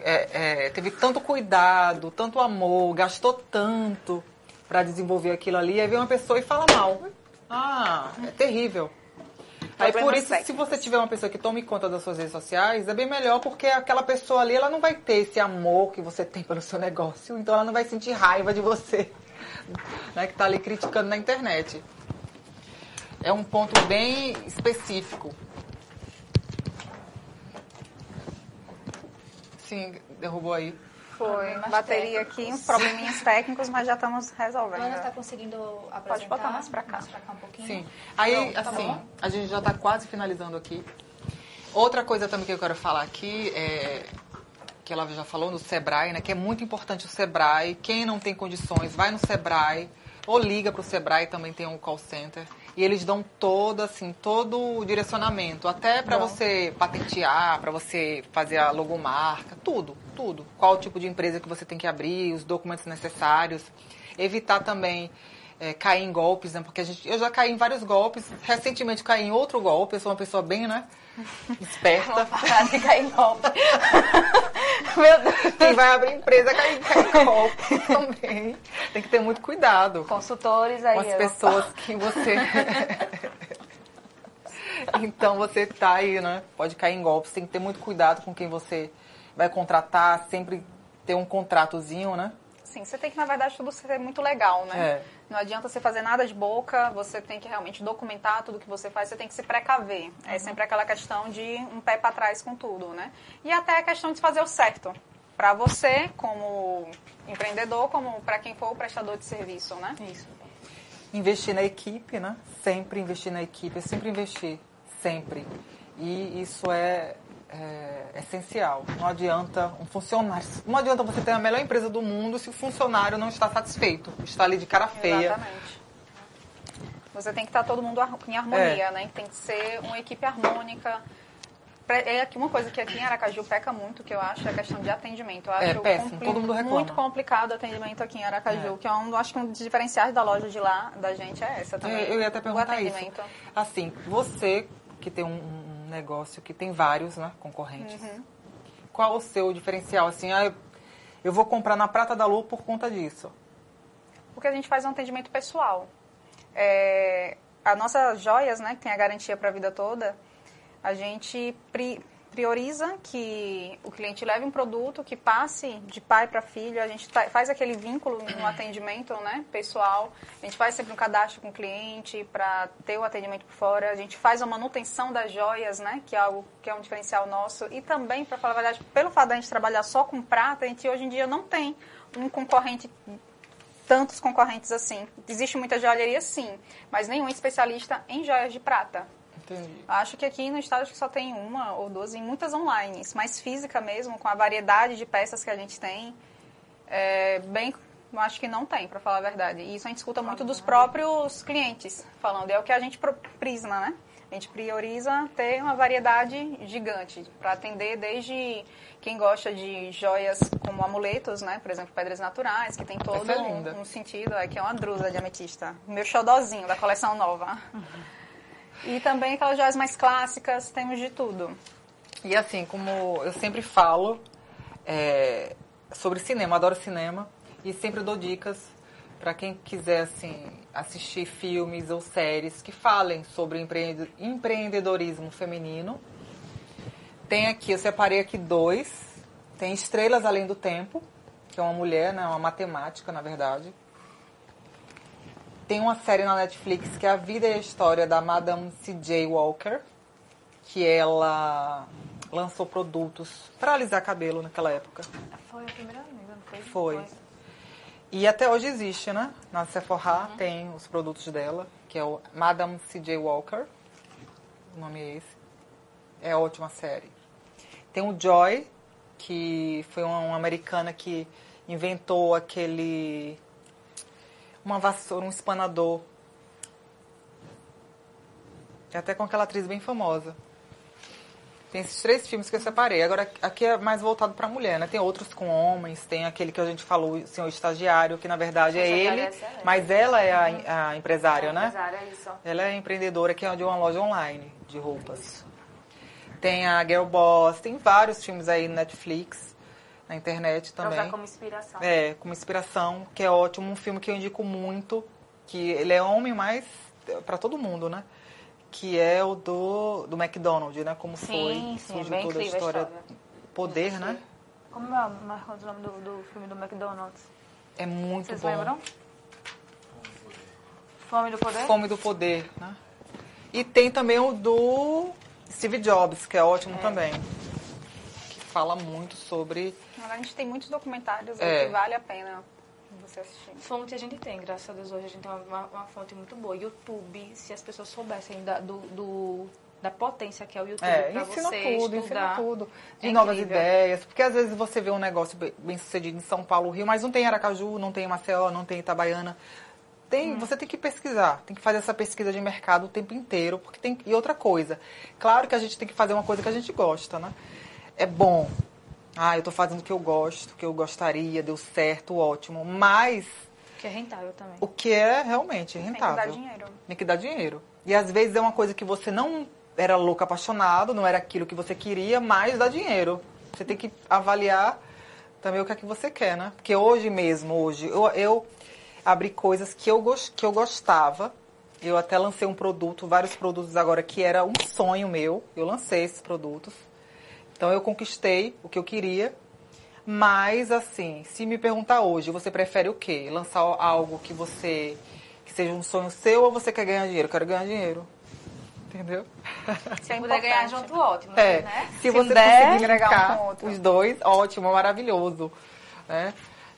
é, é, teve tanto cuidado, tanto amor, gastou tanto para desenvolver aquilo ali, aí vem uma pessoa e fala mal. Ah, é terrível. Aí por isso, se você tiver uma pessoa que tome conta das suas redes sociais, é bem melhor porque aquela pessoa ali, ela não vai ter esse amor que você tem pelo seu negócio, então ela não vai sentir raiva de você, né, que tá ali criticando na internet. É um ponto bem específico. Sim, derrubou aí. Foi. Bateria técnicos. aqui, uns probleminhas técnicos, mas já estamos resolvendo. Ana está conseguindo apresentar? Pode botar mais pra cá. Mais pra cá um pouquinho. Sim. Aí, Pronto, tá assim, bom. a gente já está quase finalizando aqui. Outra coisa também que eu quero falar aqui é que ela já falou no Sebrae, né? Que é muito importante o Sebrae. Quem não tem condições, vai no Sebrae ou liga para o Sebrae, também tem um call center. E eles dão todo, assim, todo o direcionamento, até para você patentear, para você fazer a logomarca, tudo, tudo. Qual o tipo de empresa que você tem que abrir, os documentos necessários. Evitar também é, cair em golpes, né? Porque a gente, eu já caí em vários golpes. Recentemente caí em outro golpe. Eu sou uma pessoa bem, né? Esperta. Parar de cair em golpe. Meu Deus. Quem vai abrir empresa cai, cai em golpe também. Tem que ter muito cuidado Consultores aí. com as pessoas que você. então você tá aí, né? Pode cair em golpes. Tem que ter muito cuidado com quem você vai contratar. Sempre ter um contratozinho, né? Sim, você tem que, na verdade, tudo ser muito legal, né? É. Não adianta você fazer nada de boca, você tem que realmente documentar tudo que você faz, você tem que se precaver. É sempre aquela questão de um pé para trás com tudo, né? E até a questão de fazer o certo. Para você, como empreendedor, como para quem for o prestador de serviço, né? Isso. Investir na equipe, né? Sempre investir na equipe, é sempre investir, sempre. E isso é, é essencial. Não adianta um funcionário, não adianta você ter a melhor empresa do mundo se o funcionário não está satisfeito, está ali de cara feia. Exatamente. Você tem que estar todo mundo em harmonia, né? Tem que ser uma equipe harmônica. É aqui uma coisa que aqui em Aracaju peca muito, que eu acho, é a questão de atendimento. Eu acho É, péssimo, todo mundo reclama. Muito complicado o atendimento aqui em Aracaju, É. que é um, acho que um dos diferenciais da loja de lá, da gente, é essa Eu, também. eu ia até perguntar isso. Assim, você que tem um negócio que tem vários né, concorrentes, Uhum. qual o seu diferencial? Assim, ah, eu, vou comprar na Prata da Lua por conta disso. Porque a gente faz um atendimento pessoal. É, a nossa joias, né, que tem a garantia para a vida toda, a gente pri- prioriza que o cliente leve um produto que passe de pai para filho. A gente ta- faz aquele vínculo no atendimento, né, pessoal. A gente faz sempre um cadastro com o cliente para ter o atendimento por fora. A gente faz a manutenção das joias, né, que é algo que é um diferencial nosso. E também, para falar a verdade, pelo fato da gente trabalhar só com prata, a gente hoje em dia não tem um concorrente tantos concorrentes assim. Existe muita joalheria, sim, mas nenhum especialista em joias de prata. Entendi. Acho que aqui no estado acho que só tem uma ou duas, em muitas online, mas física mesmo, com a variedade de peças que a gente tem, é, bem, acho que não tem, para falar a verdade. E isso a gente escuta muito dos próprios clientes falando, é o que a gente prisma, né? A gente prioriza ter uma variedade gigante para atender desde quem gosta de joias como amuletos, né? Por exemplo, pedras naturais, que tem todo Essa é um, um sentido. Aqui é uma drusa de ametista. Meu xodozinho da coleção nova. E também aquelas joias mais clássicas, temos de tudo. E assim, como eu sempre falo é, sobre cinema, adoro cinema e sempre dou dicas para quem quiser assim assistir filmes ou séries que falem sobre empreende- empreendedorismo feminino. Tem aqui, eu separei aqui dois. Tem Estrelas Além do Tempo, que é uma mulher, né, uma matemática, na verdade. Tem uma série na Netflix que é A Vida e a História da Madame C.J. Walker, que ela lançou produtos para alisar cabelo naquela época. Foi a primeira amiga, não foi? Foi. E até hoje existe, né? Na Sephora tem os produtos dela, que é o Madame C.J. Walker. O nome é esse. É ótima série. Tem o Joy, que foi uma, uma americana que inventou aquele... Uma vassoura, um espanador. É até com aquela atriz bem famosa. Tem esses três filmes que eu separei. Agora, aqui é mais voltado para mulher, né? Tem outros com homens, tem aquele que a gente falou, o senhor estagiário, que na verdade é ele, é mas ela é a, a empresária, né? Empresária, isso. Ela é empreendedora que é de uma loja online de roupas. Tem a Girl Boss, tem vários filmes aí no Netflix, na internet Pra também. usar como inspiração. É, como inspiração, que é ótimo, um filme que eu indico muito, que ele é homem, mas para todo mundo, né? Que é o do, do McDonald's, né? Como Sim, foi, sim, é surgiu bem toda a história. história. Poder, né? Como é o nome do, do filme do McDonald's? É muito Vocês bom. lembram? Fome do Poder? Fome do Poder, né? E tem também o do Steve Jobs, que é ótimo também. Que fala muito sobre... Agora a gente tem muitos documentários É. que vale a pena você assistir. Fonte a gente tem, graças a Deus hoje a gente tem uma, uma fonte muito boa. YouTube, se as pessoas soubessem da, do, do- da potência que é o YouTube É, pra ensina você tudo, estudar. ensina tudo. De É novas incrível. ideias. Porque às vezes você vê um negócio bem- sucedido em São Paulo, Rio, mas não tem Aracaju, não tem Maceió, não tem Itabaiana. tem, você tem que pesquisar, tem que fazer essa pesquisa de mercado o tempo inteiro, porque tem e outra coisa. Claro que a gente tem que fazer uma coisa que a gente gosta, né? É bom. Ah, eu estou fazendo o que eu gosto, o que eu gostaria, deu certo, ótimo. Mas Que é rentável também. o que é realmente Tem que rentável. dar dinheiro. Tem que dar dinheiro. E às vezes é uma coisa que você não era louco apaixonado, não era aquilo que você queria, mas dá dinheiro. Você tem que avaliar também o que é que você quer, né? Porque hoje mesmo, hoje, eu, eu abri coisas que eu, que eu gostava. Eu até lancei um produto, vários produtos agora, que era um sonho meu. Eu lancei esses produtos. Então eu conquistei o que eu queria. Mas assim, se me perguntar hoje, você prefere o quê? Lançar algo que você que seja um sonho seu ou você quer ganhar dinheiro? Eu quero ganhar dinheiro. Entendeu? Isso é Se puder ganhar junto, ótimo, É, né? se, Se você puder conseguir agregar um com os dois, ótimo, maravilhoso. Né?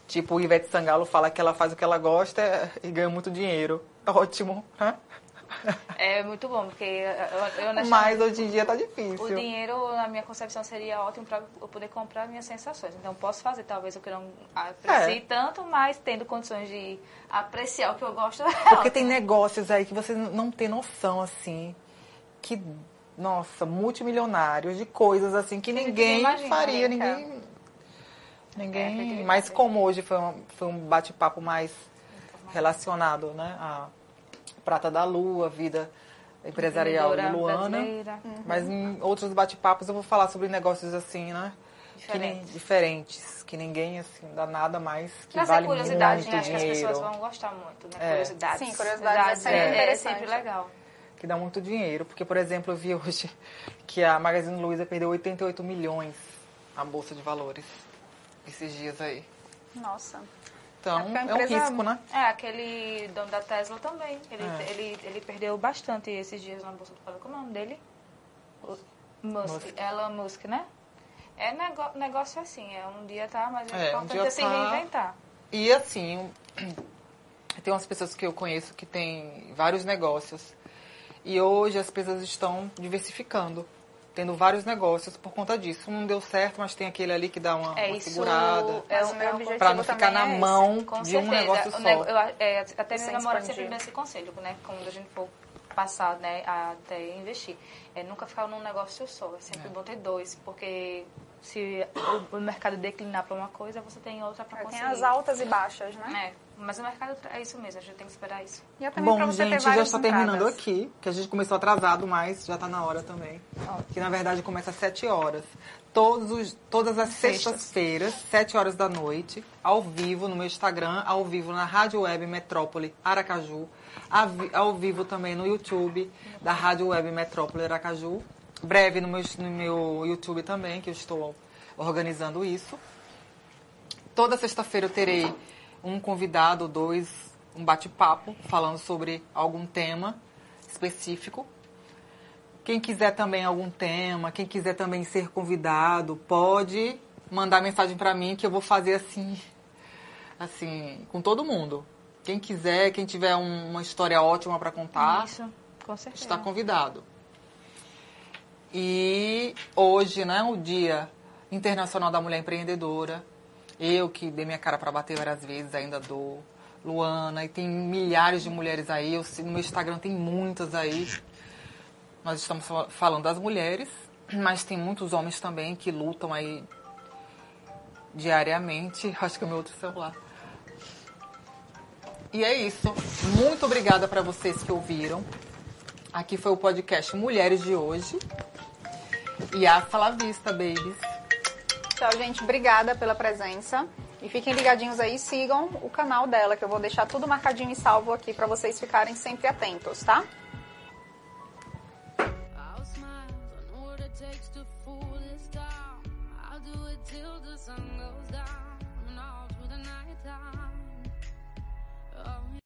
Tipo, o Ivete Sangalo fala que ela faz o que ela gosta e ganha muito dinheiro. Ótimo. né? É muito bom, porque eu, eu Mas hoje em dia tá o difícil. dinheiro, na minha concepção, seria ótimo para eu poder comprar minhas sensações. Então, posso fazer, talvez eu que não aprecie É. tanto, mas tendo condições de apreciar o que eu gosto. é Porque ótimo. tem negócios aí que você não tem noção, assim, que, nossa, multimilionários de coisas assim que gente ninguém imagina, faria, né, cara? ninguém. É, Ninguém. efetivamente. mas como hoje foi um, foi um bate-papo mais relacionado, né? A Prata da Lua, vida empresarial de Luana. brasileira. Mas em outros bate-papos eu vou falar sobre negócios assim, né? Que nem- Diferentes. diferentes, que ninguém assim dá nada mais que Trazer vale curiosidade, muito né? Acho que as dinheiro. pessoas vão gostar muito, né? É. Curiosidades. Sim, curiosidades é sempre é, interessante. sempre legal. que dá muito dinheiro. Porque, por exemplo, eu vi hoje que a Magazine Luiza perdeu 88 milhões na Bolsa de Valores esses dias aí. Nossa. Então, É é um risco, né? É, aquele dono da Tesla também. Ele, É. ele, ele perdeu bastante esses dias na Bolsa do Valor. Como é o nome dele? Musk. Musk. Elon Musk, né? É nego, negócio assim, é um dia tá, mas é, É, um importante dia é se tá. reinventar. E assim, tem umas pessoas que eu conheço que têm vários negócios. E hoje as pessoas estão diversificando, tendo vários negócios por conta disso. Um não deu certo, mas tem aquele ali que dá uma, É uma isso. segurada. É um, o meu é um- objetivo Pra não ficar na é mão Com de um certeza. negócio O só. eu- é, até meu namorado sempre me dá esse conselho, né? Quando a gente for passar, né, até investir. É nunca ficar num negócio só. É sempre bom ter dois, porque se o, o mercado declinar para uma coisa, você tem outra para É, conseguir. Tem as altas e baixas, né? É, mas o mercado é isso mesmo, a gente tem que esperar isso. E também Bom, você gente, já está terminando aqui, que a gente começou atrasado, mas já está na hora também. Que na verdade começa às 7 horas. Todos os, todas as sextas-feiras, 7 horas da noite, ao vivo no meu Instagram, ao vivo na Rádio Web Metrópole Aracaju, ao vivo também no YouTube da Rádio Web Metrópole Aracaju. Breve no meu, no meu YouTube também, que eu estou organizando isso. Toda sexta-feira eu terei um convidado, dois, um bate-papo falando sobre algum tema específico. Quem quiser também algum tema, quem quiser também ser convidado, pode mandar mensagem para mim que eu vou fazer assim, assim, com todo mundo. Quem quiser, quem tiver um- uma história ótima para contar, Isso, está convidado. E hoje, né, o Dia Internacional da Mulher Empreendedora. Eu que dei minha cara para bater várias vezes, ainda dou. Luana, e tem milhares de mulheres aí. Eu, no meu Instagram tem muitas aí. Nós estamos fal- falando das mulheres, mas tem muitos homens também que lutam aí diariamente. Acho que é o meu outro celular. E é isso. Muito obrigada para vocês que ouviram. Aqui foi o podcast Mulheres de hoje. E hasta la vista, babies. Tchau, gente. Obrigada pela presença. E fiquem ligadinhos aí, sigam o canal dela, que eu vou deixar tudo marcadinho e salvo aqui pra vocês ficarem sempre atentos, tá?